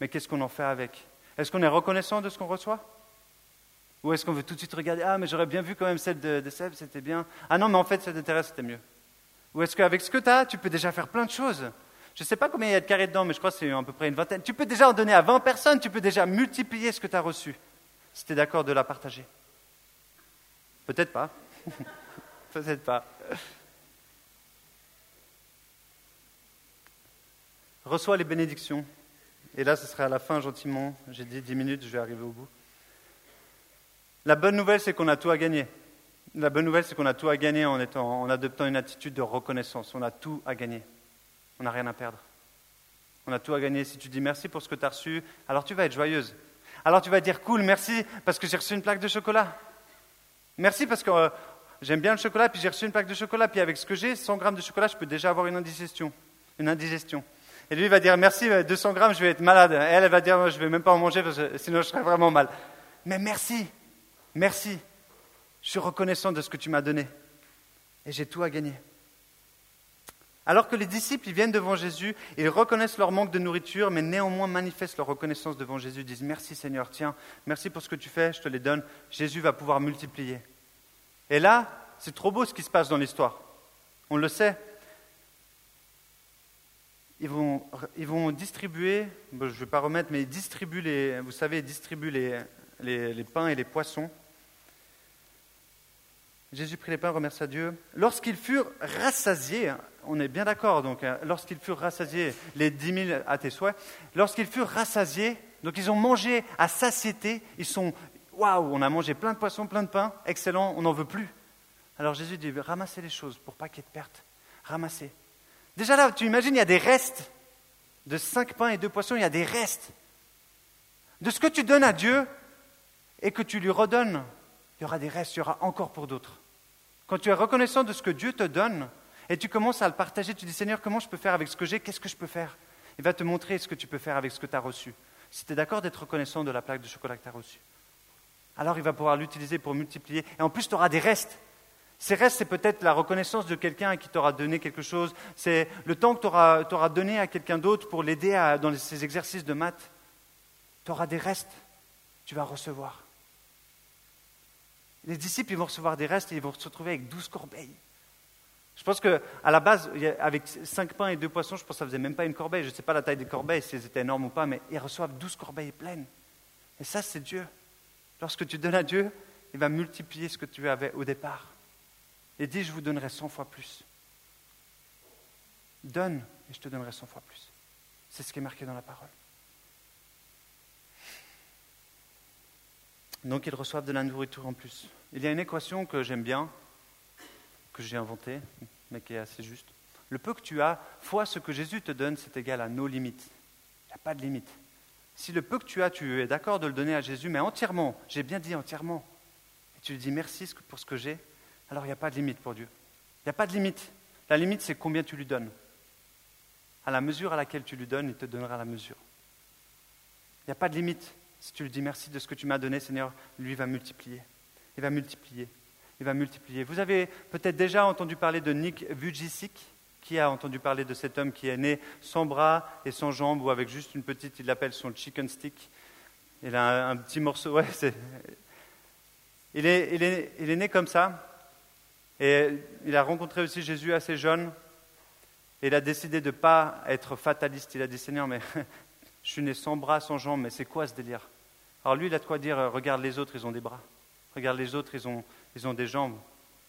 Mais qu'est-ce qu'on en fait avec? Est-ce qu'on est reconnaissant de ce qu'on reçoit? Ou est-ce qu'on veut tout de suite regarder Ah, mais j'aurais bien vu quand même celle de, de Seb, c'était bien. Ah non, mais en fait, cette intérêt, c'était mieux. Ou est-ce qu'avec ce que tu as, tu peux déjà faire plein de choses? Je ne sais pas combien il y a de carrés dedans, mais je crois que c'est à peu près une vingtaine. Tu peux déjà en donner à 20 personnes, tu peux déjà multiplier ce que tu as reçu, si tu es d'accord de la partager. Peut-être pas. Peut-être pas. Reçois les bénédictions. Et là, ce sera à la fin, gentiment. J'ai dit 10 minutes, je vais arriver au bout. La bonne nouvelle, c'est qu'on a tout à gagner. La bonne nouvelle, c'est qu'on a tout à gagner en adoptant une attitude de reconnaissance. On a tout à gagner. On n'a rien à perdre. On a tout à gagner. Si tu dis merci pour ce que tu as reçu, alors tu vas être joyeuse. Alors tu vas dire cool, merci parce que j'ai reçu une plaque de chocolat. Merci parce que euh, j'aime bien le chocolat, puis j'ai reçu une plaque de chocolat, puis avec ce que j'ai, 100 grammes de chocolat, je peux déjà avoir une indigestion. Une indigestion. Et lui va dire merci, 200 grammes, je vais être malade. Elle, elle va dire je ne vais même pas en manger parce sinon je serais vraiment mal. Mais merci, merci. Je suis reconnaissant de ce que tu m'as donné. Et j'ai tout à gagner. Alors que les disciples ils viennent devant Jésus, ils reconnaissent leur manque de nourriture, mais néanmoins manifestent leur reconnaissance devant Jésus, disent Merci Seigneur, tiens, merci pour ce que tu fais, je te les donne. Jésus va pouvoir multiplier. Et là, c'est trop beau ce qui se passe dans l'histoire. On le sait. Ils vont, ils vont distribuer, je ne vais pas remettre, mais ils distribuent les, vous savez, ils distribuent les, les pains et les poissons. Jésus prit les pains, remercia Dieu. Lorsqu'ils furent rassasiés, on est bien d'accord, donc hein, lorsqu'ils furent rassasiés, les dix mille à tes souhaits, lorsqu'ils furent rassasiés, donc ils ont mangé à satiété, ils sont, waouh, on a mangé plein de poissons, plein de pain, excellent, on n'en veut plus. Alors Jésus dit, ramassez les choses pour pas qu'il y ait de perte, ramassez. Déjà là, tu imagines, il y a des restes de cinq pains et deux poissons, il y a des restes. De ce que tu donnes à Dieu et que tu lui redonnes, il y aura des restes, il y aura encore pour d'autres. Quand tu es reconnaissant de ce que Dieu te donne et tu commences à le partager, tu dis Seigneur, comment je peux faire avec ce que j'ai? Qu'est-ce que je peux faire? Il va te montrer ce que tu peux faire avec ce que tu as reçu. Si tu es d'accord d'être reconnaissant de la plaque de chocolat que tu as reçue, alors il va pouvoir l'utiliser pour multiplier. Et en plus, tu auras des restes. Ces restes, c'est peut-être la reconnaissance de quelqu'un qui t'aura donné quelque chose. C'est le temps que tu auras, donné à quelqu'un d'autre pour l'aider dans ses exercices de maths. Tu auras des restes. Tu vas recevoir. Les disciples, ils vont recevoir des restes et ils vont se retrouver avec douze corbeilles. Je pense qu'à la base, avec cinq pains et deux poissons, je pense que ça faisait même pas une corbeille. Je ne sais pas la taille des corbeilles, si elles étaient énormes ou pas, mais ils reçoivent douze corbeilles pleines. Et ça, c'est Dieu. Lorsque tu donnes à Dieu, il va multiplier ce que tu avais au départ. Et dit, je vous donnerai cent fois plus. Donne et je te donnerai cent fois plus. C'est ce qui est marqué dans la parole. Donc ils reçoivent de la nourriture en plus. Il y a une équation que j'aime bien, que j'ai inventée, mais qui est assez juste. Le peu que tu as, fois ce que Jésus te donne, c'est égal à nos limites. Il n'y a pas de limite. Si le peu que tu as, tu es d'accord de le donner à Jésus, mais entièrement, j'ai bien dit entièrement, et tu lui dis merci pour ce que j'ai, alors il n'y a pas de limite pour Dieu. Il n'y a pas de limite. La limite, c'est combien tu lui donnes. À la mesure à laquelle tu lui donnes, il te donnera la mesure. Il n'y a pas de limite. Si tu lui dis merci de ce que tu m'as donné, Seigneur, lui va multiplier. Il va multiplier. Il va multiplier. Vous avez peut-être déjà entendu parler de Nick Vujicic. Qui a entendu parler de cet homme qui est né sans bras et sans jambes ou avec juste une petite, il l'appelle son chicken stick. Il a un, petit morceau. Ouais, il, est, il, est, il est né comme ça. Et il a rencontré aussi Jésus assez jeune. Et il a décidé de ne pas être fataliste. Il a dit Seigneur, mais Je suis né sans bras, sans jambes, mais c'est quoi ce délire? Alors lui, il a de quoi dire euh, regarde les autres, ils ont des bras. Regarde les autres, ils ont, ils ont des jambes.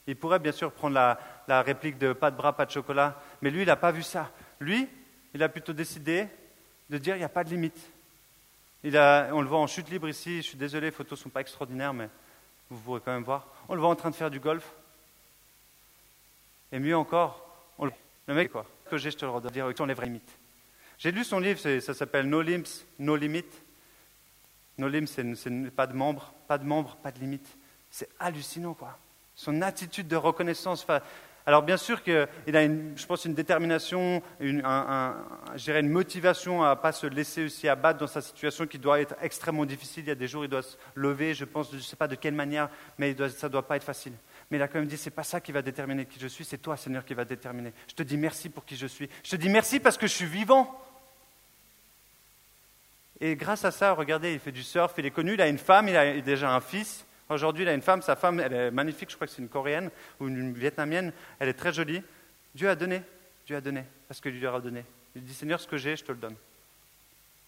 Il pourrait bien sûr prendre la, la réplique de pas de bras, pas de chocolat, mais lui, il n'a pas vu ça. Lui, il a plutôt décidé de dire il n'y a pas de limite. Il a, on le voit en chute libre ici, je suis désolé, les photos ne sont pas extraordinaires, mais vous pourrez quand même voir. On le voit en train de faire du golf. Et mieux encore, on le, le mec, quoi, que j'ai, je te le redire, avec les vraies limites. J'ai lu son livre, ça s'appelle No Limits, No Limit. No Limits, c'est pas de membres, pas de membres, pas de limites. C'est hallucinant, quoi. Son attitude de reconnaissance. Alors bien sûr qu'il a, une, je pense, une détermination, une, un, une motivation à ne pas se laisser aussi abattre dans sa situation qui doit être extrêmement difficile. Il y a des jours, il doit se lever, je pense, je ne sais pas de quelle manière, mais ça ne doit pas être facile. Mais il a quand même dit, c'est pas ça qui va déterminer qui je suis, c'est toi, Seigneur, qui va déterminer. Je te dis merci pour qui je suis. Je te dis merci parce que je suis vivant. Et grâce à ça, regardez, il fait du surf, il est connu, il a une femme, il a déjà un fils. Aujourd'hui, il a une femme, sa femme, elle est magnifique, je crois que c'est une coréenne ou une vietnamienne, elle est très jolie. Dieu a donné, Dieu a donné, parce que Dieu leur a donné. Il dit, Seigneur, ce que j'ai, je te le donne.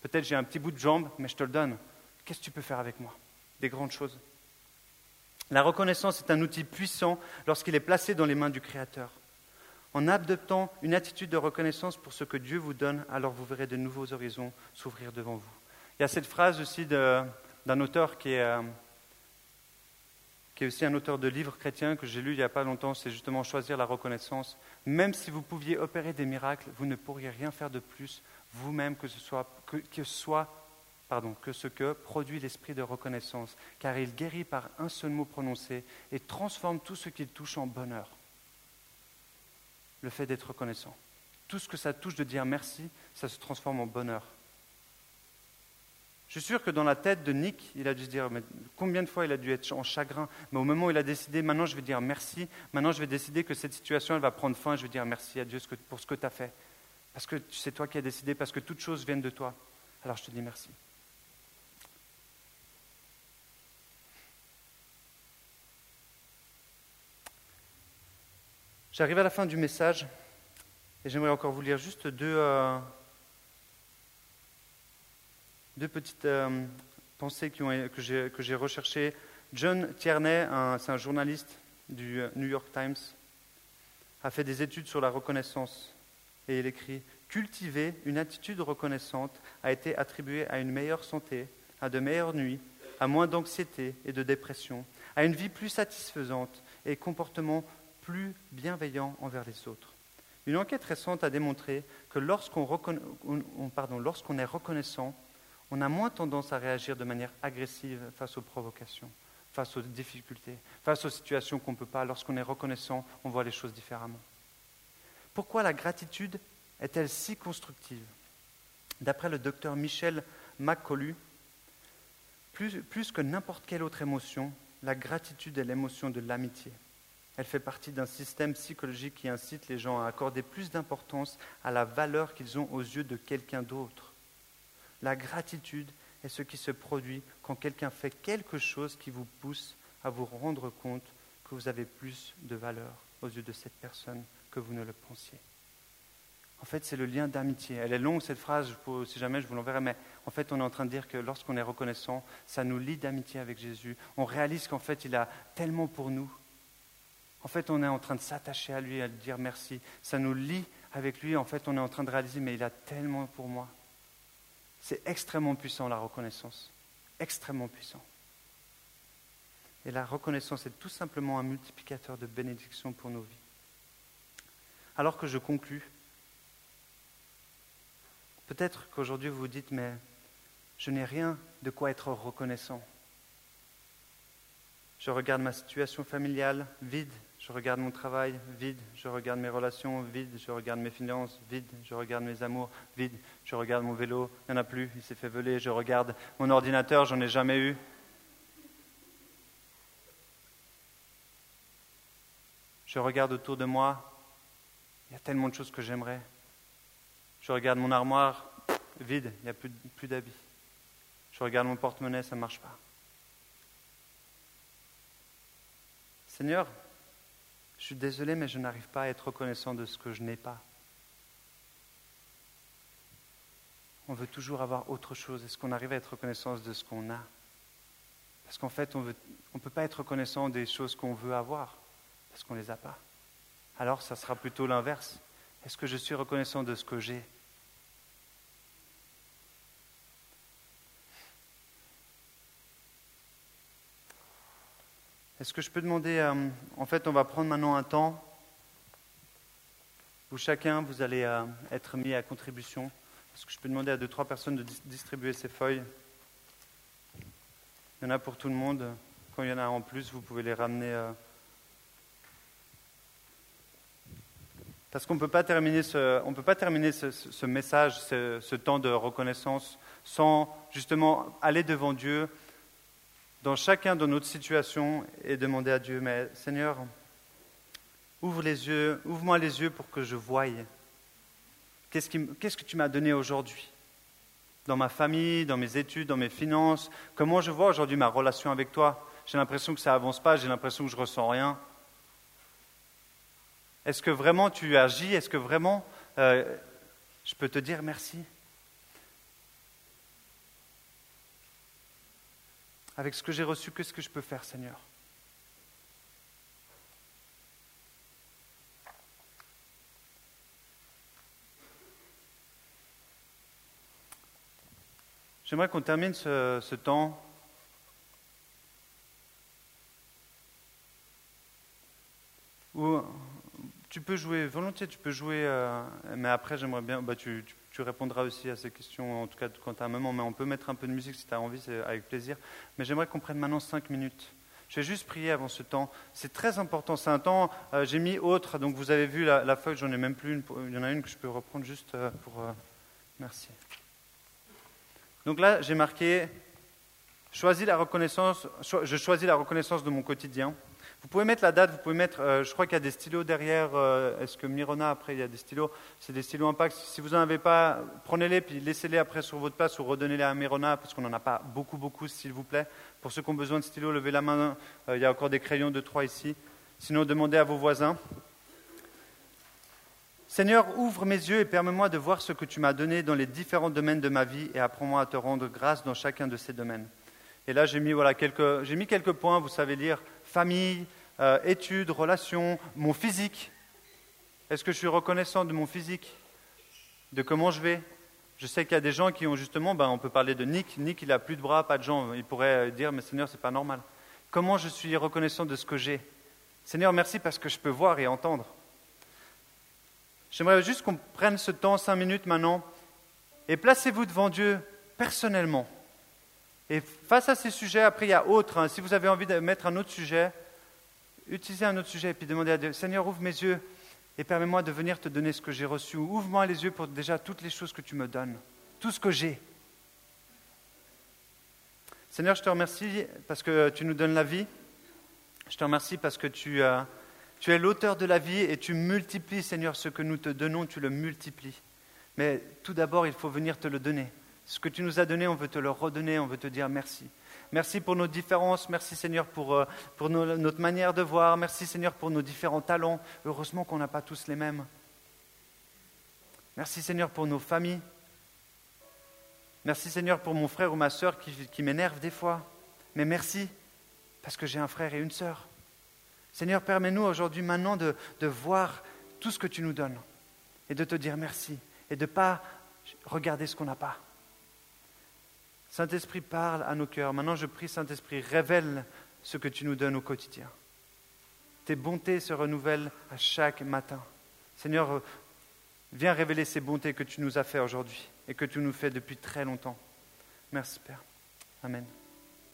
Peut-être j'ai un petit bout de jambe, mais je te le donne. Qu'est-ce que tu peux faire avec moi? Des grandes choses. La reconnaissance est un outil puissant lorsqu'il est placé dans les mains du Créateur. En adoptant une attitude de reconnaissance pour ce que Dieu vous donne, alors vous verrez de nouveaux horizons s'ouvrir devant vous. Il y a cette phrase aussi d'un auteur qui est, euh, qui est aussi un auteur de livres chrétiens que j'ai lu il n'y a pas longtemps, c'est justement choisir la reconnaissance. Même si vous pouviez opérer des miracles, vous ne pourriez rien faire de plus vous-même que ce soit, que, que soit pardon, que ce que produit l'esprit de reconnaissance, car il guérit par un seul mot prononcé et transforme tout ce qu'il touche en bonheur. Le fait d'être reconnaissant. Tout ce que ça touche de dire merci, ça se transforme en bonheur. Je suis sûr que dans la tête de Nick, il a dû se dire mais combien de fois il a dû être en chagrin? Mais au moment où il a décidé, maintenant je vais dire merci, maintenant je vais décider que cette situation elle va prendre fin, je vais dire merci à Dieu pour ce que tu as fait. Parce que c'est toi qui as décidé, parce que toutes choses viennent de toi. Alors je te dis merci. J'arrive à la fin du message et j'aimerais encore vous lire juste deux, euh, deux petites euh, pensées que j'ai recherchées. John Tierney, c'est un journaliste du euh, New York Times, a fait des études sur la reconnaissance et il écrit Cultiver une attitude reconnaissante a été attribué à une meilleure santé, à de meilleures nuits, à moins d'anxiété et de dépression, à une vie plus satisfaisante et comportement plus bienveillant envers les autres. Une enquête récente a démontré que lorsqu'on est reconnaissant, on a moins tendance à réagir de manière agressive face aux provocations, face aux difficultés, face aux situations qu'on ne peut pas. Lorsqu'on est reconnaissant, on voit les choses différemment. Pourquoi la gratitude est-elle si constructive? D'après le docteur Michel McCollu, plus, plus que n'importe quelle autre émotion, la gratitude est l'émotion de l'amitié. Elle fait partie d'un système psychologique qui incite les gens à accorder plus d'importance à la valeur qu'ils ont aux yeux de quelqu'un d'autre. La gratitude est ce qui se produit quand quelqu'un fait quelque chose qui vous pousse à vous rendre compte que vous avez plus de valeur aux yeux de cette personne que vous ne le pensiez. En fait, c'est le lien d'amitié. Elle est longue, cette phrase, si jamais je vous l'enverrai, mais en fait, on est en train de dire que lorsqu'on est reconnaissant, ça nous lie d'amitié avec Jésus. On réalise qu'en fait, il a tellement pour nous en fait, on est en train de s'attacher à lui, à lui dire merci. Ça nous lie avec lui. En fait, on est en train de réaliser, mais il a tellement pour moi. C'est extrêmement puissant, la reconnaissance. Extrêmement puissant. Et la reconnaissance est tout simplement un multiplicateur de bénédictions pour nos vies. Alors que je conclus, peut-être qu'aujourd'hui vous vous dites, mais je n'ai rien de quoi être reconnaissant. Je regarde ma situation familiale vide, je regarde mon travail, vide. Je regarde mes relations, vide. Je regarde mes finances, vide. Je regarde mes amours, vide. Je regarde mon vélo, il n'y en a plus, il s'est fait voler. Je regarde mon ordinateur, j'en ai jamais eu. Je regarde autour de moi, il y a tellement de choses que j'aimerais. Je regarde mon armoire, vide, il n'y a plus, plus d'habits. Je regarde mon porte-monnaie, ça ne marche pas. Seigneur, je suis désolé, mais je n'arrive pas à être reconnaissant de ce que je n'ai pas. on veut toujours avoir autre chose. Est-ce qu'on arrive à être reconnaissant de ce qu'on a? Parce qu'en fait, on ne peut pas être reconnaissant des choses qu'on veut avoir, parce qu'on ne les a pas. Alors, ça sera plutôt l'inverse. Est-ce que je suis reconnaissant de ce que j'ai? Est-ce que je peux demander, euh, en fait, on va prendre maintenant un temps où chacun, vous allez euh, être mis à contribution. Est-ce que je peux demander à deux, trois personnes de distribuer ces feuilles Il y en a pour tout le monde. Quand il y en a en plus, vous pouvez les ramener. Euh. Parce qu'on ne peut pas terminer ce, message, ce, temps de reconnaissance, sans justement aller devant Dieu dans chacun de notre situation et demander à Dieu, mais Seigneur, ouvre les yeux, ouvre-moi les yeux pour que je voie. Qu'est-ce, qu'est-ce que tu m'as donné aujourd'hui? Dans ma famille, dans mes études, dans mes finances Comment je vois aujourd'hui ma relation avec toi? J'ai l'impression que ça avance pas, j'ai l'impression que je ressens rien. Est-ce que vraiment tu agis? Est-ce que vraiment euh, je peux te dire merci? Avec ce que j'ai reçu, qu'est-ce que je peux faire, Seigneur. J'aimerais qu'on termine ce, temps où tu peux jouer volontiers, tu peux jouer, euh, mais après j'aimerais bien, bah, tu, répondras aussi à ces questions, en tout cas quand tu as un moment, mais on peut mettre un peu de musique si tu as envie, c'est avec plaisir. Mais j'aimerais qu'on prenne maintenant cinq minutes. Je vais juste prier avant ce temps. C'est très important. C'est un temps, euh, j'ai mis autre, donc vous avez vu la, feuille, j'en ai même plus une. Il y en a une que je peux reprendre juste euh, pour. merci. Donc là, j'ai marqué choisis la reconnaissance, je choisis la reconnaissance de mon quotidien. Vous pouvez mettre la date, vous pouvez mettre, euh, je crois qu'il y a des stylos derrière. Euh, est-ce que Mirona, après, il y a des stylos? C'est des stylos impact. Si vous n'en avez pas, prenez-les, puis laissez-les après sur votre place ou redonnez-les à Mirona, parce qu'on n'en a pas beaucoup, beaucoup, s'il vous plaît. Pour ceux qui ont besoin de stylos, levez la main. Euh, il y a encore des crayons de trois ici. Sinon, demandez à vos voisins. Seigneur, ouvre mes yeux et permets-moi de voir ce que tu m'as donné dans les différents domaines de ma vie et apprends-moi à te rendre grâce dans chacun de ces domaines. Et là, j'ai mis, voilà, quelques, j'ai mis quelques points, vous savez lire, famille, euh, études, relations, mon physique. Est-ce que je suis reconnaissant de mon physique De comment je vais? Je sais qu'il y a des gens qui ont justement, ben, on peut parler de Nick, Nick il a plus de bras, pas de jambes, il pourrait dire, mais Seigneur, c'est pas normal. Comment je suis reconnaissant de ce que j'ai? Seigneur, merci parce que je peux voir et entendre. J'aimerais juste qu'on prenne ce temps, cinq minutes maintenant, et placez-vous devant Dieu personnellement. Et face à ces sujets, après il y a autre. Hein. si vous avez envie de mettre un autre sujet, utilisez un autre sujet et puis demandez à Dieu, Seigneur, ouvre mes yeux et permets-moi de venir te donner ce que j'ai reçu. Ouvre-moi les yeux pour déjà toutes les choses que tu me donnes, tout ce que j'ai. Seigneur, je te remercie parce que tu nous donnes la vie. Je te remercie parce que tu... as... Tu es l'auteur de la vie et tu multiplies, Seigneur, ce que nous te donnons, tu le multiplies. Mais tout d'abord, il faut venir te le donner. Ce que tu nous as donné, on veut te le redonner, on veut te dire merci. Merci pour nos différences, merci Seigneur pour, euh, pour notre manière de voir, merci Seigneur pour nos différents talents. Heureusement qu'on n'a pas tous les mêmes. Merci Seigneur pour nos familles. Merci Seigneur pour mon frère ou ma soeur qui, m'énerve des fois. Mais merci parce que j'ai un frère et une sœur. Seigneur, permets-nous aujourd'hui maintenant de, voir tout ce que tu nous donnes et de te dire merci et de ne pas regarder ce qu'on n'a pas. Saint-Esprit, parle à nos cœurs. Maintenant, je prie, Saint-Esprit, révèle ce que tu nous donnes au quotidien. Tes bontés se renouvellent à chaque matin. Seigneur, viens révéler ces bontés que tu nous as fait aujourd'hui et que tu nous fais depuis très longtemps. Merci, Père. Amen.